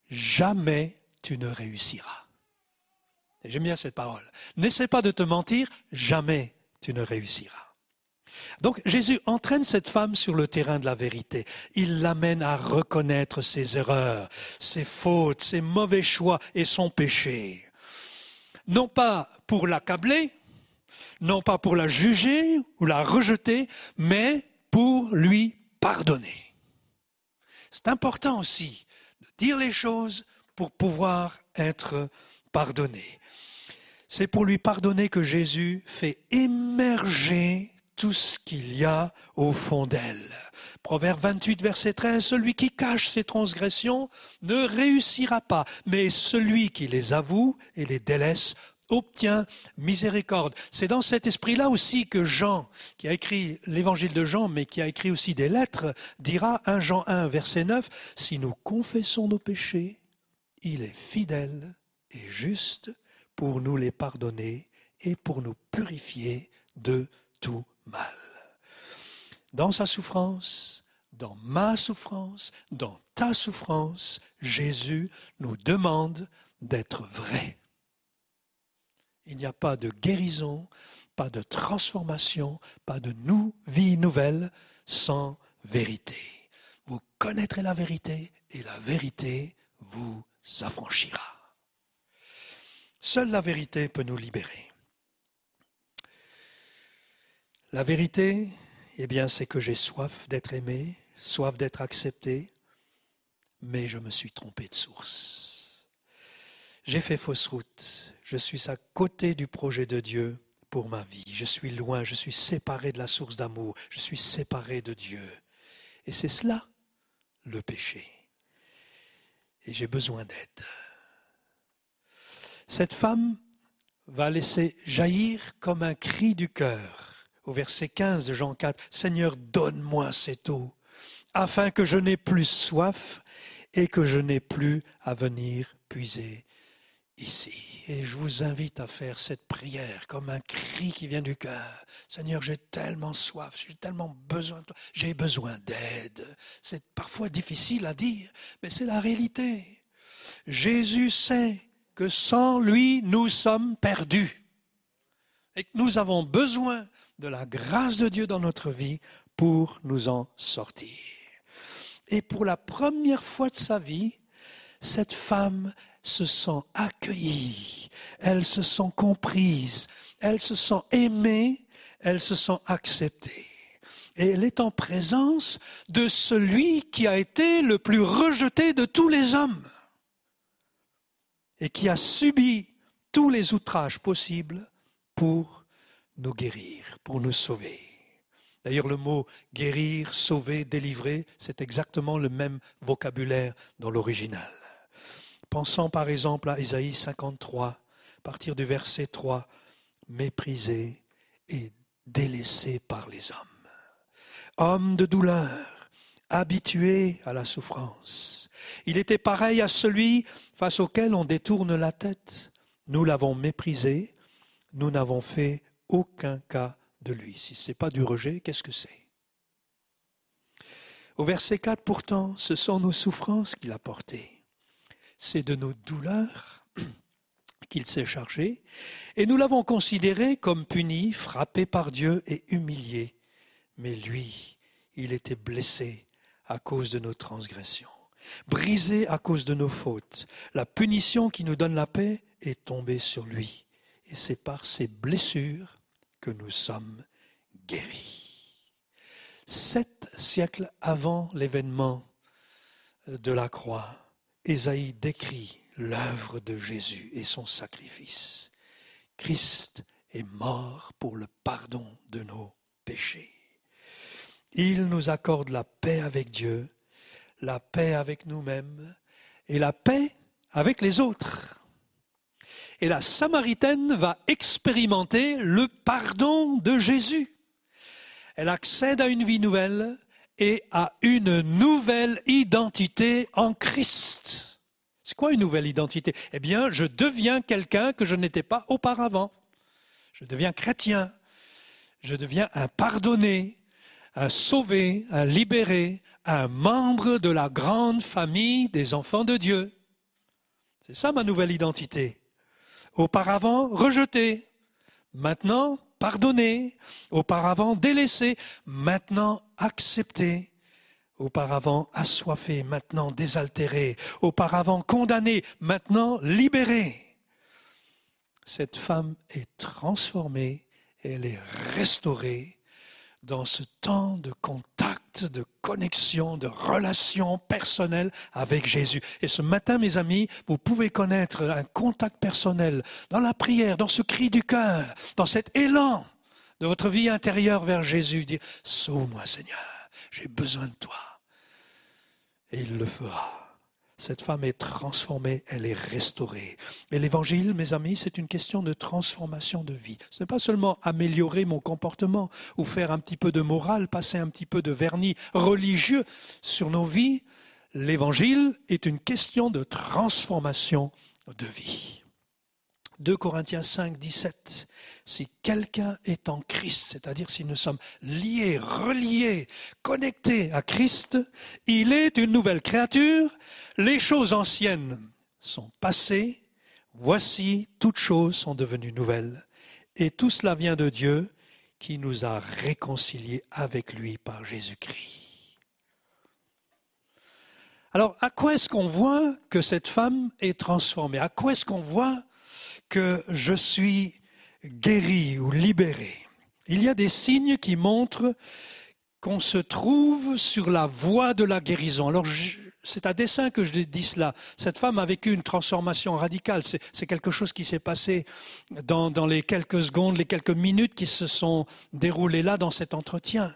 jamais tu ne réussiras. J'aime bien cette parole. N'essaie pas de te mentir, jamais tu ne réussiras. Donc Jésus entraîne cette femme sur le terrain de la vérité. Il l'amène à reconnaître ses erreurs, ses fautes, ses mauvais choix et son péché. Non pas pour l'accabler, non pas pour la juger ou la rejeter, mais pour lui pardonner. C'est important aussi de dire les choses pour pouvoir être pardonné. C'est pour lui pardonner que Jésus fait émerger tout ce qu'il y a au fond d'elle. Proverbe 28, verset 13, celui qui cache ses transgressions ne réussira pas, mais celui qui les avoue et les délaisse obtient miséricorde. C'est dans cet esprit-là aussi que Jean, qui a écrit l'évangile de Jean, mais qui a écrit aussi des lettres, dira 1 Jean 1, verset 9, Si nous confessons nos péchés, il est fidèle et juste pour nous les pardonner et pour nous purifier de tout mal. Dans sa souffrance, dans ma souffrance, dans ta souffrance, Jésus nous demande d'être vrai. Il n'y a pas de guérison, pas de transformation, pas de vie nouvelle sans vérité. Vous connaîtrez la vérité et la vérité vous affranchira. Seule la vérité peut nous libérer. La vérité, eh bien, c'est que j'ai soif d'être aimé, soif d'être accepté, mais je me suis trompé de source. J'ai fait fausse route. Je suis à côté du projet de Dieu pour ma vie. Je suis loin, je suis séparé de la source d'amour, je suis séparé de Dieu. Et c'est cela le péché. Et j'ai besoin d'aide. Cette femme va laisser jaillir comme un cri du cœur. Au verset 15 de Jean 4, Seigneur, donne-moi cette eau, afin que je n'ai plus soif et que je n'ai plus à venir puiser ici. Et je vous invite à faire cette prière comme un cri qui vient du cœur. Seigneur, j'ai tellement soif, j'ai tellement besoin de toi, j'ai besoin d'aide. C'est parfois difficile à dire, mais c'est la réalité. Jésus sait que sans lui, nous sommes perdus. Et que nous avons besoin de la grâce de Dieu dans notre vie pour nous en sortir. Et pour la première fois de sa vie, cette femme se sent accueillie, elle se sent comprise, elle se sent aimée, elle se sent acceptée. Et elle est en présence de celui qui a été le plus rejeté de tous les hommes et qui a subi tous les outrages possibles pour nous guérir, pour nous sauver. D'ailleurs, le mot guérir, sauver, délivrer, c'est exactement le même vocabulaire dans l'original. Pensons par exemple à Isaïe 53, à partir du verset 3, méprisé et délaissé par les hommes. Homme de douleur, habitué à la souffrance. Il était pareil à celui face auquel on détourne la tête. Nous l'avons méprisé, nous n'avons fait aucun cas de lui. Si ce n'est pas du rejet, qu'est-ce que c'est? Au verset 4, pourtant, ce sont nos souffrances qu'il a portées c'est de nos douleurs (clears throat) qu'il s'est chargé, et nous l'avons considéré comme puni, frappé par Dieu et humilié. Mais lui, il était blessé à cause de nos transgressions, brisé à cause de nos fautes. La punition qui nous donne la paix est tombée sur lui, et c'est par ses blessures que nous sommes guéris. Sept siècles avant l'événement de la croix, Ésaïe décrit l'œuvre de Jésus et son sacrifice. Christ est mort pour le pardon de nos péchés. Il nous accorde la paix avec Dieu, la paix avec nous-mêmes et la paix avec les autres. Et la Samaritaine va expérimenter le pardon de Jésus. Elle accède à une vie nouvelle, et à une nouvelle identité en Christ. C'est quoi une nouvelle identité? Eh bien, je deviens quelqu'un que je n'étais pas auparavant. Je deviens chrétien. Je deviens un pardonné, un sauvé, un libéré, un membre de la grande famille des enfants de Dieu. C'est ça ma nouvelle identité. Auparavant, rejeté. Maintenant, pardonné, auparavant délaissé, maintenant accepté, auparavant assoiffé, maintenant désaltéré, auparavant condamné, maintenant libéré. Cette femme est transformée, elle est restaurée dans ce temps de contact, de connexion, de relation personnelle avec Jésus. Et ce matin, mes amis, vous pouvez connaître un contact personnel dans la prière, dans ce cri du cœur, dans cet élan de votre vie intérieure vers Jésus, dire, sauve-moi Seigneur, j'ai besoin de toi. Et il le fera. Cette femme est transformée, elle est restaurée. Et l'évangile, mes amis, c'est une question de transformation de vie. Ce n'est pas seulement améliorer mon comportement ou faire un petit peu de morale, passer un petit peu de vernis religieux sur nos vies. L'évangile est une question de transformation de vie. 2 Corinthiens 5, 17. Si quelqu'un est en Christ, c'est-à-dire si nous sommes liés, reliés, connectés à Christ, il est une nouvelle créature. Les choses anciennes sont passées. Voici, toutes choses sont devenues nouvelles. Et tout cela vient de Dieu qui nous a réconciliés avec lui par Jésus-Christ. Alors, à quoi est-ce qu'on voit que cette femme est transformée? À quoi est-ce qu'on voit que je suis guéri ou libéré Il y a des signes qui montrent qu'on se trouve sur la voie de la guérison. Alors, c'est à dessein que je dis cela. Cette femme a vécu une transformation radicale. C'est quelque chose qui s'est passé dans, dans, les quelques secondes, les quelques minutes qui se sont déroulées là dans cet entretien.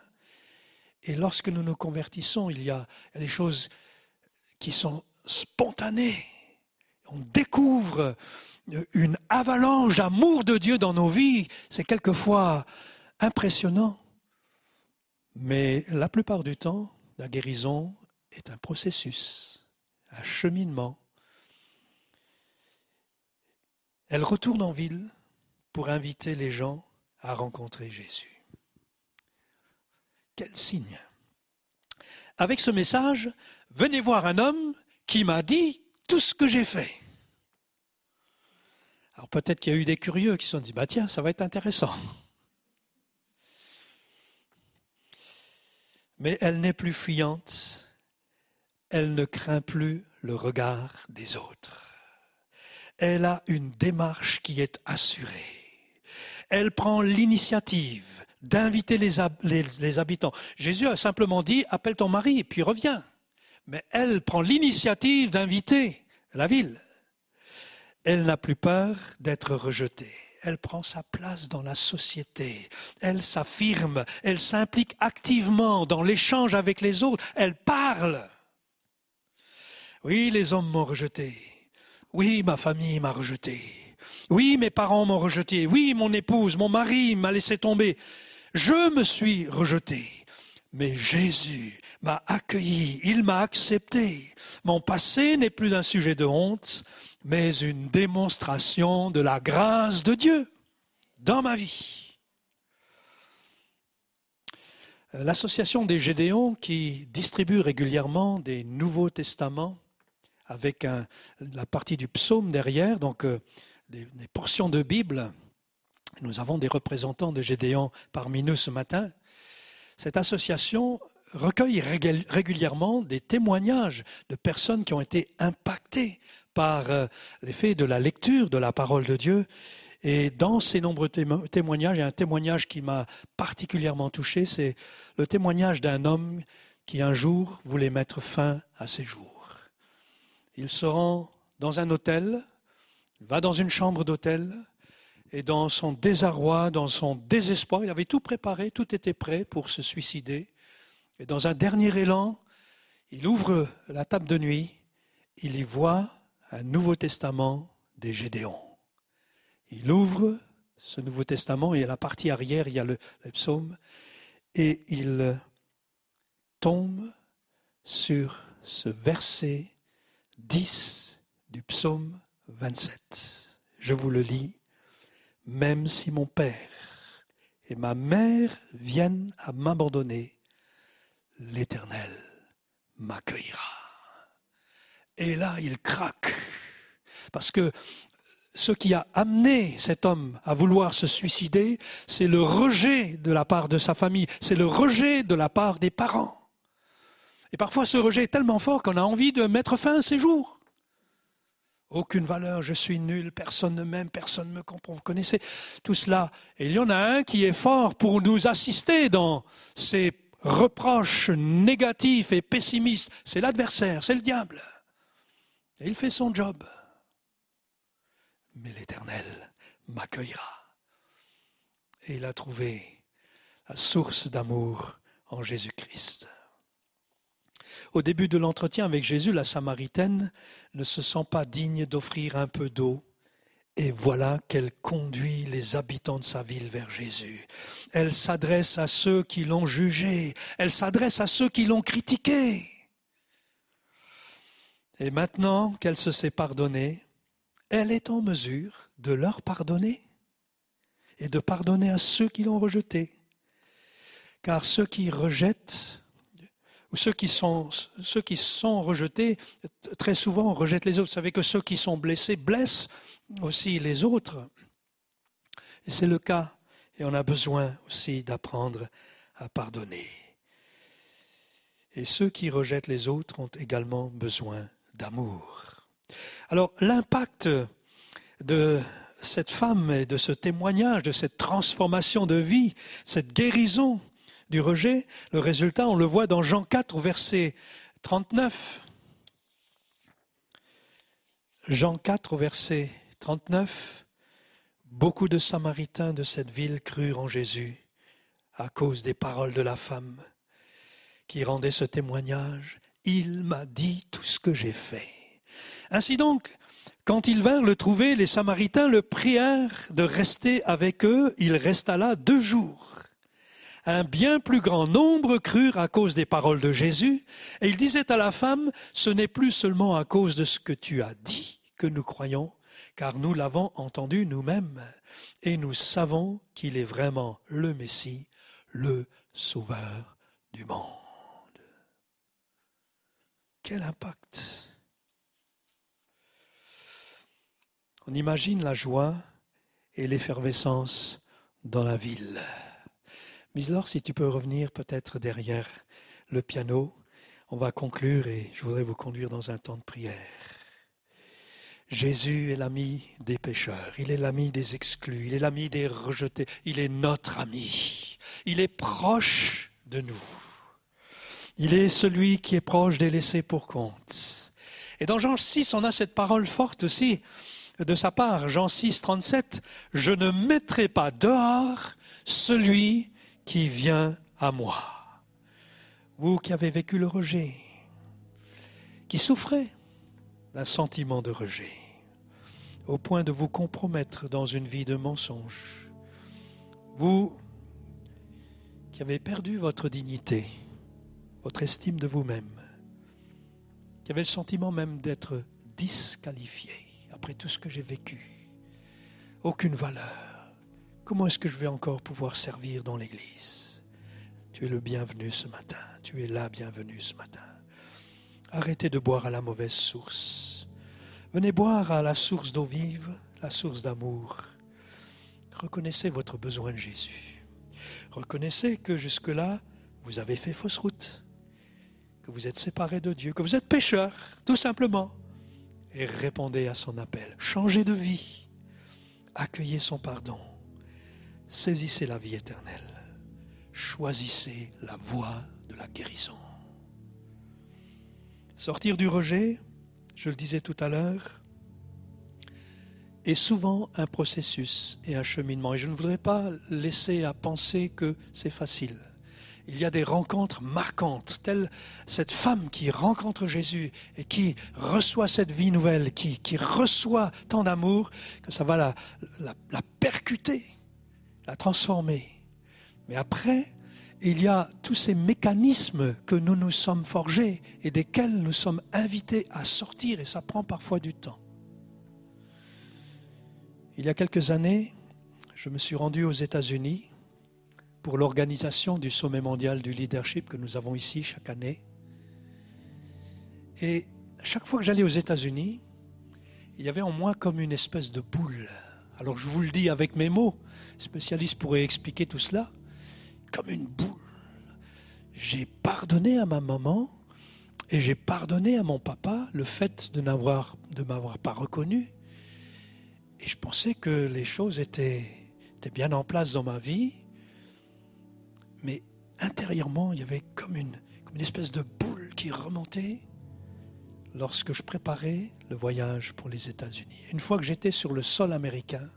Et lorsque nous nous convertissons, il y a des choses qui sont spontanées. On découvre une avalanche d'amour de Dieu dans nos vies. C'est quelquefois impressionnant. Mais la plupart du temps, la guérison est un processus, un cheminement. Elle retourne en ville pour inviter les gens à rencontrer Jésus. Quel signe Avec ce message, venez voir un homme qui m'a dit tout ce que j'ai fait. Alors peut-être qu'il y a eu des curieux qui se sont dit, bah tiens, ça va être intéressant. Mais elle n'est plus fuyante, elle ne craint plus le regard des autres. Elle a une démarche qui est assurée. Elle prend l'initiative d'inviter les, les, habitants. Jésus a simplement dit, appelle ton mari et puis reviens. Mais elle prend l'initiative d'inviter la ville. Elle n'a plus peur d'être rejetée. Elle prend sa place dans la société. Elle s'affirme. Elle s'implique activement dans l'échange avec les autres. Elle parle. Oui, les hommes m'ont rejeté. Oui, ma famille m'a rejeté. Oui, mes parents m'ont rejeté. Oui, mon épouse, mon mari m'a laissé tomber. Je me suis rejeté. Mais Jésus m'a accueilli, il m'a accepté. Mon passé n'est plus un sujet de honte, mais une démonstration de la grâce de Dieu dans ma vie. L'association des Gédéons qui distribue régulièrement des Nouveaux Testaments avec la partie du psaume derrière, donc euh, des, portions de Bible. Nous avons des représentants de Gédéon parmi nous ce matin. Cette association recueille régulièrement des témoignages de personnes qui ont été impactées par euh, l'effet de la lecture de la parole de Dieu. Et dans ces nombreux témoignages, il y a un témoignage qui m'a particulièrement touché, c'est le témoignage d'un homme qui un jour voulait mettre fin à ses jours. Il se rend dans un hôtel, va dans une chambre d'hôtel, et dans son désarroi, dans son désespoir, il avait tout préparé, tout était prêt pour se suicider. Et dans un dernier élan, il ouvre la table de nuit, il y voit un Nouveau Testament des Gédéons. Il ouvre ce Nouveau Testament et à la partie arrière, il y a le, psaume, et il tombe sur ce verset 10 du psaume 27. Je vous le lis. Même si mon père et ma mère viennent à m'abandonner, l'Éternel m'accueillera. Et là, il craque. Parce que ce qui a amené cet homme à vouloir se suicider, c'est le rejet de la part de sa famille, c'est le rejet de la part des parents. Et parfois ce rejet est tellement fort qu'on a envie de mettre fin à ses jours. Aucune valeur, je suis nul, personne ne m'aime, personne ne me comprend. Vous connaissez tout cela. Et il y en a un qui est fort pour nous assister dans ces reproches négatifs et pessimistes. C'est l'adversaire, c'est le diable. Et il fait son job. Mais l'Éternel m'accueillera. Et il a trouvé la source d'amour en Jésus-Christ. Au début de l'entretien avec Jésus, la Samaritaine ne se sent pas digne d'offrir un peu d'eau. Et voilà qu'elle conduit les habitants de sa ville vers Jésus. Elle s'adresse à ceux qui l'ont jugé. Elle s'adresse à ceux qui l'ont critiqué. Et maintenant qu'elle se s'est pardonnée, elle est en mesure de leur pardonner et de pardonner à ceux qui l'ont rejeté. Car ceux qui rejettent, ou ceux qui sont, ceux qui sont rejetés, très souvent rejettent les autres. Vous savez que ceux qui sont blessés blessent aussi les autres. Et c'est le cas. Et on a besoin aussi d'apprendre à pardonner. Et ceux qui rejettent les autres ont également besoin d'amour. Alors l'impact de cette femme et de ce témoignage, de cette transformation de vie, cette guérison du rejet, le résultat, on le voit dans Jean 4 verset 39. Jean 4 verset 39. Beaucoup de Samaritains de cette ville crurent en Jésus à cause des paroles de la femme qui rendait ce témoignage. Il m'a dit tout ce que j'ai fait. Ainsi donc, quand ils vinrent le trouver, les Samaritains le prièrent de rester avec eux. Il resta là deux jours. Un bien plus grand nombre crurent à cause des paroles de Jésus, et il disait à la femme, ce n'est plus seulement à cause de ce que tu as dit que nous croyons, car nous l'avons entendu nous-mêmes, et nous savons qu'il est vraiment le Messie, le Sauveur du monde. Quel impact On imagine la joie et l'effervescence dans la ville. Mislor, si tu peux revenir peut-être derrière le piano, on va conclure et je voudrais vous conduire dans un temps de prière. Jésus est l'ami des pécheurs, il est l'ami des exclus, il est l'ami des rejetés, il est notre ami, il est proche de nous. Il est celui qui est proche des laissés pour compte. Et dans Jean 6, on a cette parole forte aussi de sa part. Jean 6, 37, Je ne mettrai pas dehors celui qui vient à moi. Vous qui avez vécu le rejet, qui souffrez d'un sentiment de rejet, au point de vous compromettre dans une vie de mensonge, vous qui avez perdu votre dignité, votre estime de vous-même, qui avez le sentiment même d'être disqualifié après tout ce que j'ai vécu, aucune valeur. Comment est-ce que je vais encore pouvoir servir dans l'Église? Tu es le bienvenu ce matin, tu es la bienvenue ce matin. Arrêtez de boire à la mauvaise source. Venez boire à la source d'eau vive, la source d'amour. Reconnaissez votre besoin de Jésus. Reconnaissez que jusque-là, vous avez fait fausse route vous êtes séparé de Dieu, que vous êtes pécheur, tout simplement. Et répondez à son appel. Changez de vie. Accueillez son pardon. Saisissez la vie éternelle. Choisissez la voie de la guérison. Sortir du rejet, je le disais tout à l'heure, est souvent un processus et un cheminement. Et je ne voudrais pas laisser à penser que c'est facile il y a des rencontres marquantes, telle cette femme qui rencontre Jésus et qui reçoit cette vie nouvelle, qui, qui reçoit tant d'amour, que ça va la, la, la percuter, la transformer. Mais après, il y a tous ces mécanismes que nous nous sommes forgés et desquels nous sommes invités à sortir, et ça prend parfois du temps. Il y a quelques années, je me suis rendu aux États-Unis pour l'organisation du sommet mondial du leadership que nous avons ici chaque année. Et chaque fois que j'allais aux États-Unis, il y avait en moi comme une espèce de boule. Alors je vous le dis avec mes mots, spécialiste pourrait expliquer tout cela, comme une boule. J'ai pardonné à ma maman et j'ai pardonné à mon papa le fait de n'avoir de m'avoir pas reconnu. Et je pensais que les choses étaient, étaient bien en place dans ma vie mais intérieurement, il y avait comme une, espèce de boule qui remontait lorsque je préparais le voyage pour les États-Unis. Une fois que j'étais sur le sol américain,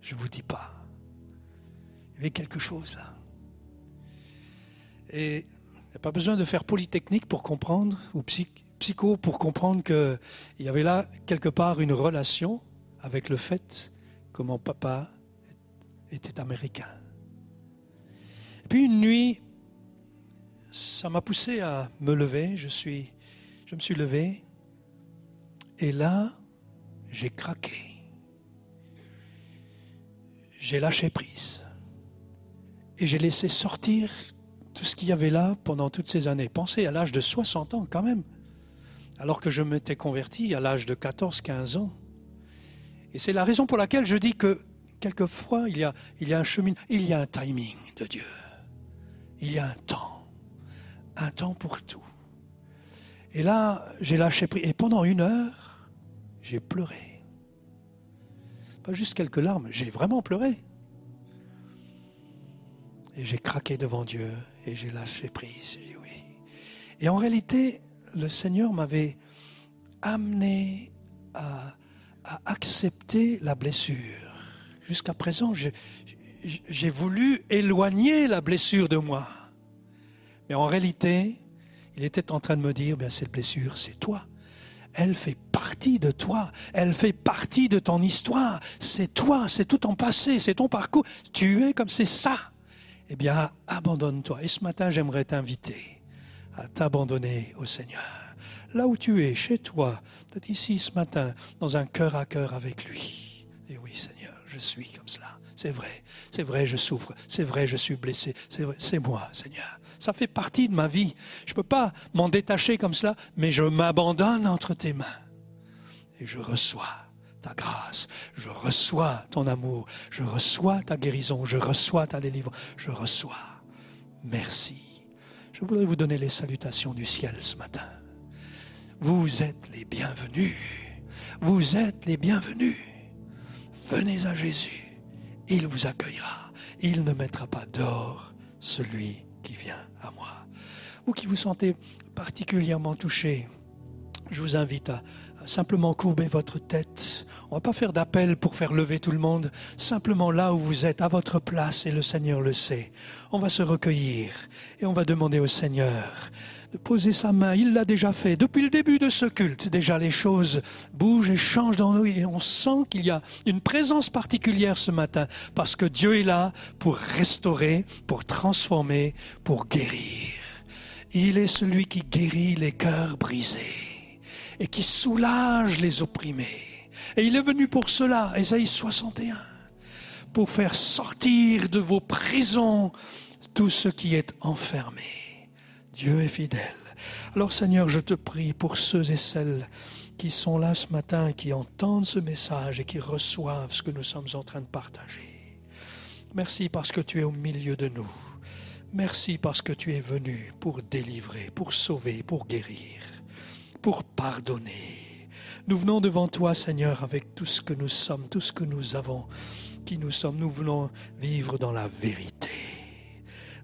je ne vous dis pas, il y avait quelque chose là. Et il n'y a pas besoin de faire polytechnique pour comprendre, ou psycho pour comprendre qu'il y avait là quelque part une relation avec le fait que mon papa était américain. Puis une nuit, ça m'a poussé à me lever. Je, suis, je me suis levé. Et là, j'ai craqué. j'ai lâché prise. Et j'ai laissé sortir tout ce qu'il y avait là pendant toutes ces années. Pensez à l'âge de 60 ans quand même, alors que je m'étais converti à l'âge de 14-15 ans. Et c'est la raison pour laquelle je dis que quelquefois il y a, il y a un chemin, il y a un timing de Dieu. Il y a un temps, un temps pour tout. Et là, j'ai lâché prise. Et pendant une heure, j'ai pleuré. Pas juste quelques larmes, j'ai vraiment pleuré. Et j'ai craqué devant Dieu et j'ai lâché prise. Oui. Et en réalité, le Seigneur m'avait amené à, à accepter la blessure. Jusqu'à présent, j'ai- j'ai voulu éloigner la blessure de moi. Mais en réalité, il était en train de me dire, bien cette blessure, c'est toi. Elle fait partie de toi, elle fait partie de ton histoire. C'est toi, c'est tout ton passé, c'est ton parcours. Tu es comme c'est ça. Eh bien, abandonne-toi. Et ce matin, j'aimerais t'inviter à t'abandonner au Seigneur. Là où tu es, chez toi, peut-être ici ce matin, dans un cœur à cœur avec lui. Et oui, Seigneur, je suis comme cela. C'est vrai, c'est vrai, je souffre. C'est vrai, je suis blessé. C'est moi, Seigneur. Ça fait partie de ma vie. Je ne peux pas m'en détacher comme cela, mais je m'abandonne entre tes mains. Et je reçois ta grâce, je reçois ton amour, je reçois ta guérison, je reçois ta délivrance, je reçois. Merci. Je voudrais vous donner les salutations du ciel ce matin. Vous êtes les bienvenus. Vous êtes les bienvenus. Venez à Jésus. Il vous accueillera. Il ne mettra pas dehors celui qui vient à moi. Vous qui vous sentez particulièrement touché, je vous invite à, simplement courber votre tête. On va pas faire d'appel pour faire lever tout le monde. Simplement là où vous êtes, à votre place, et le Seigneur le sait. On va se recueillir et on va demander au Seigneur de poser sa main. Il l'a déjà fait. Depuis le début de ce culte, déjà les choses bougent et changent dans nous et on sent qu'il y a une présence particulière ce matin parce que Dieu est là pour restaurer, pour transformer, pour guérir. Il est celui qui guérit les cœurs brisés et qui soulage les opprimés. Et il est venu pour cela, Ésaïe 61, pour faire sortir de vos prisons tout ce qui est enfermé. Dieu est fidèle. Alors Seigneur, je te prie pour ceux et celles qui sont là ce matin, qui entendent ce message et qui reçoivent ce que nous sommes en train de partager. Merci parce que tu es au milieu de nous. Merci parce que tu es venu pour délivrer, pour sauver, pour guérir, pour pardonner. Nous venons devant toi, Seigneur, avec tout ce que nous sommes, tout ce que nous avons, qui nous sommes. Nous voulons vivre dans la vérité.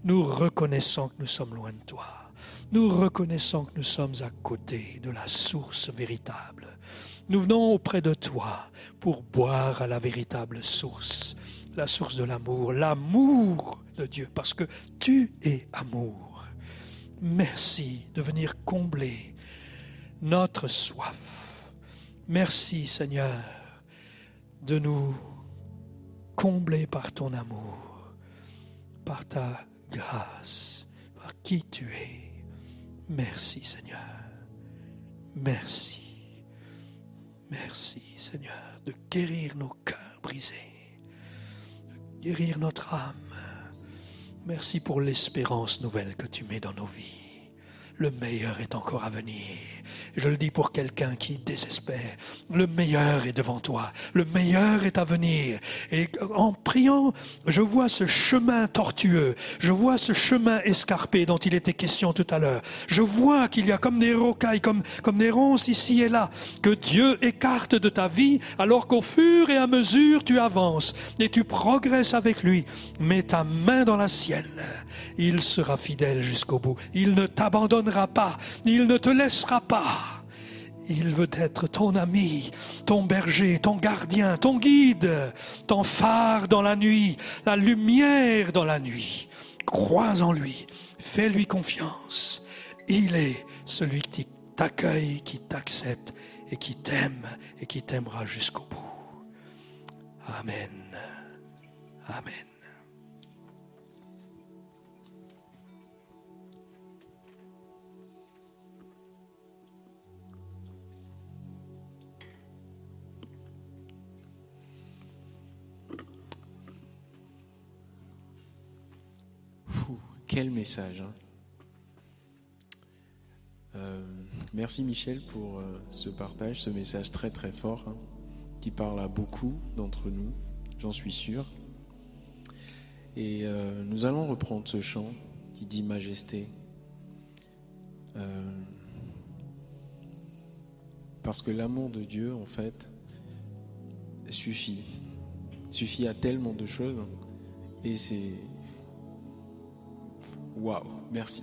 Nous reconnaissons que nous sommes loin de toi. Nous reconnaissons que nous sommes à côté de la source véritable. Nous venons auprès de toi pour boire à la véritable source, la source de l'amour, l'amour de Dieu, parce que tu es amour. Merci de venir combler notre soif. Merci Seigneur de nous combler par ton amour, par ta grâce, par qui tu es. Merci Seigneur. Merci. Merci Seigneur de guérir nos cœurs brisés, de guérir notre âme. Merci pour l'espérance nouvelle que tu mets dans nos vies. Le meilleur est encore à venir. Je le dis pour quelqu'un qui désespère. Le meilleur est devant toi. Le meilleur est à venir. Et en priant, je vois ce chemin tortueux. Je vois ce chemin escarpé dont il était question tout à l'heure. Je vois qu'il y a comme des rocailles, comme, comme des ronces ici et là, que Dieu écarte de ta vie alors qu'au fur et à mesure tu avances et tu progresses avec lui. Mets ta main dans la sienne. Il sera fidèle jusqu'au bout. Il ne t'abandonnera pas. Il ne te laissera pas. Il veut être ton ami, ton berger, ton gardien, ton guide, ton phare dans la nuit, la lumière dans la nuit. Crois en lui, fais-lui confiance. Il est celui qui t'accueille, qui t'accepte et qui t'aime et qui t'aimera jusqu'au bout. Amen. Amen. Quel message. Hein. Euh, merci Michel pour euh, ce partage, ce message très très fort hein, qui parle à beaucoup d'entre nous, j'en suis sûr. Et euh, nous allons reprendre ce chant qui dit Majesté. parce que l'amour de Dieu, en fait, suffit. Suffit à tellement de choses. Et c'est Waouh, merci.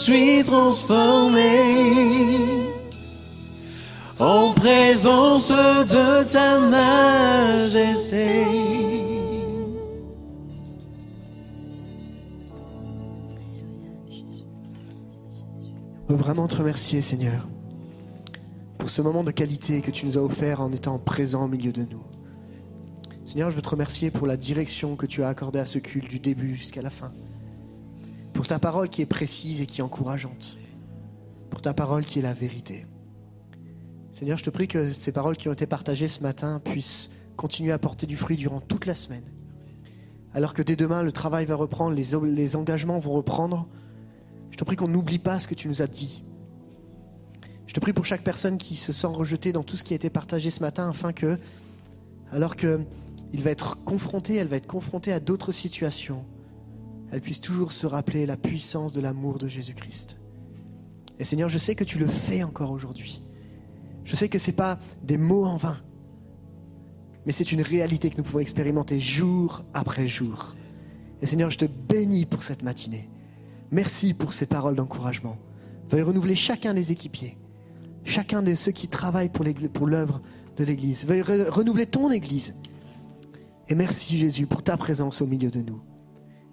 Suis transformé en présence de ta majesté. On vraiment te remercier, Seigneur, pour ce moment de qualité que tu nous as offert en étant présent au milieu de nous. Seigneur, je veux te remercier pour la direction que tu as accordée à ce culte du début jusqu'à la fin. Pour ta parole qui est précise et qui est encourageante. Pour ta parole qui est la vérité. Seigneur, je te prie que ces paroles qui ont été partagées ce matin puissent continuer à porter du fruit durant toute la semaine. Alors que dès demain, le travail va reprendre, les, engagements vont reprendre, je te prie qu'on n'oublie pas ce que tu nous as dit. Je te prie pour chaque personne qui se sent rejetée dans tout ce qui a été partagé ce matin, afin que, alors qu'il va être confronté, elle va être confrontée à d'autres situations, elle puisse toujours se rappeler la puissance de l'amour de Jésus-Christ. Et Seigneur, je sais que tu le fais encore aujourd'hui. Je sais que ce n'est pas des mots en vain, mais c'est une réalité que nous pouvons expérimenter jour après jour. Et Seigneur, je te bénis pour cette matinée. Merci pour ces paroles d'encouragement. Veuille renouveler chacun des équipiers, chacun de ceux qui travaillent pour l'œuvre de l'Église. Veuille renouveler ton Église. Et merci Jésus pour ta présence au milieu de nous.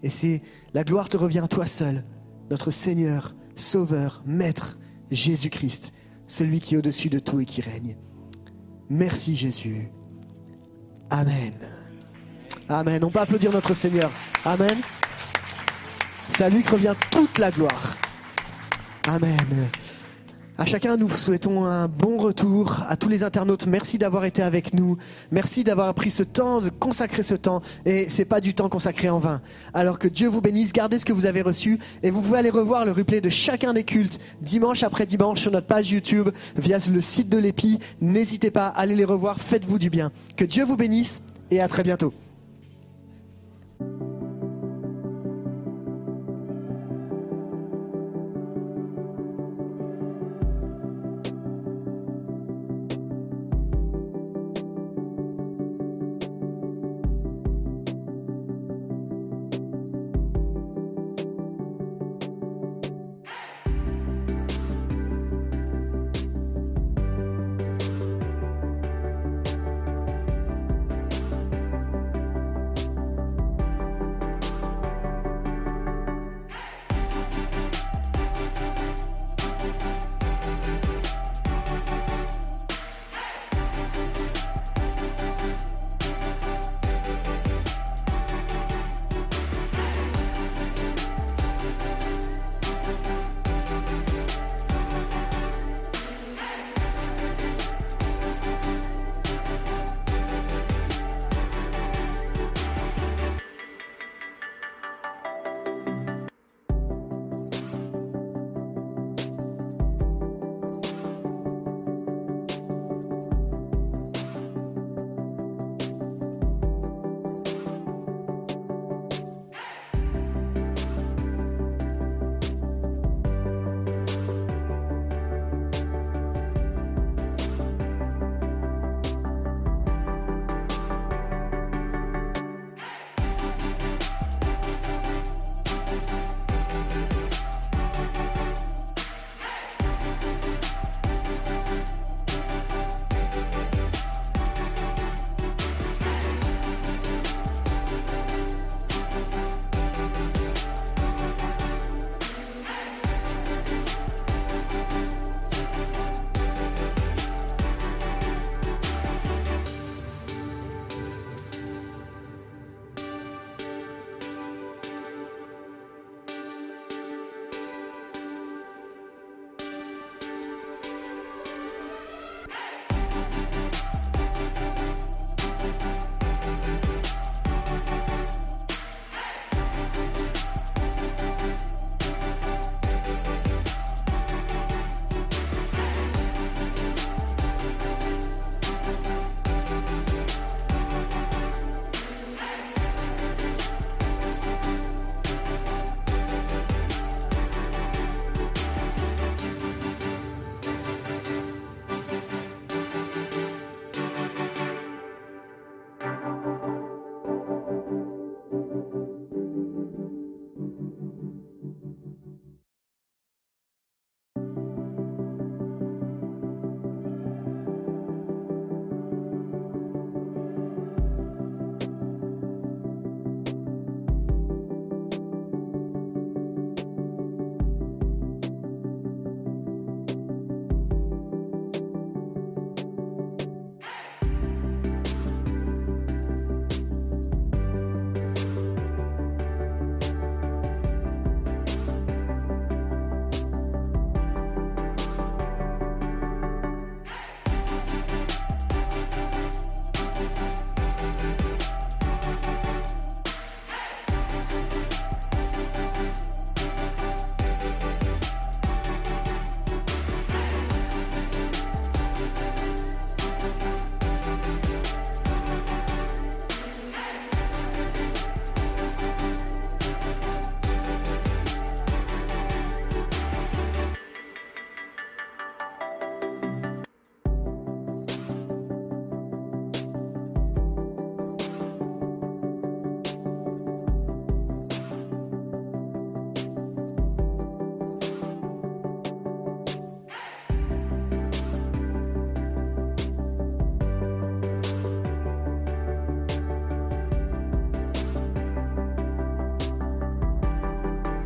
Et c'est la gloire te revient à toi seul, notre Seigneur, Sauveur, Maître, Jésus-Christ, celui qui est au-dessus de tout et qui règne. Merci Jésus. Amen. Amen. On peut applaudir notre Seigneur. Amen. C'est à lui que revient toute la gloire. Amen. À chacun, nous souhaitons un bon retour. À tous les internautes, merci d'avoir été avec nous. Merci d'avoir pris ce temps, de consacrer ce temps. Et c'est pas du temps consacré en vain. Alors que Dieu vous bénisse, gardez ce que vous avez reçu. Et vous pouvez aller revoir le replay de chacun des cultes dimanche après dimanche sur notre page YouTube via le site de l'EPI. N'hésitez pas à aller les revoir. Faites-vous du bien. Que Dieu vous bénisse et à très bientôt.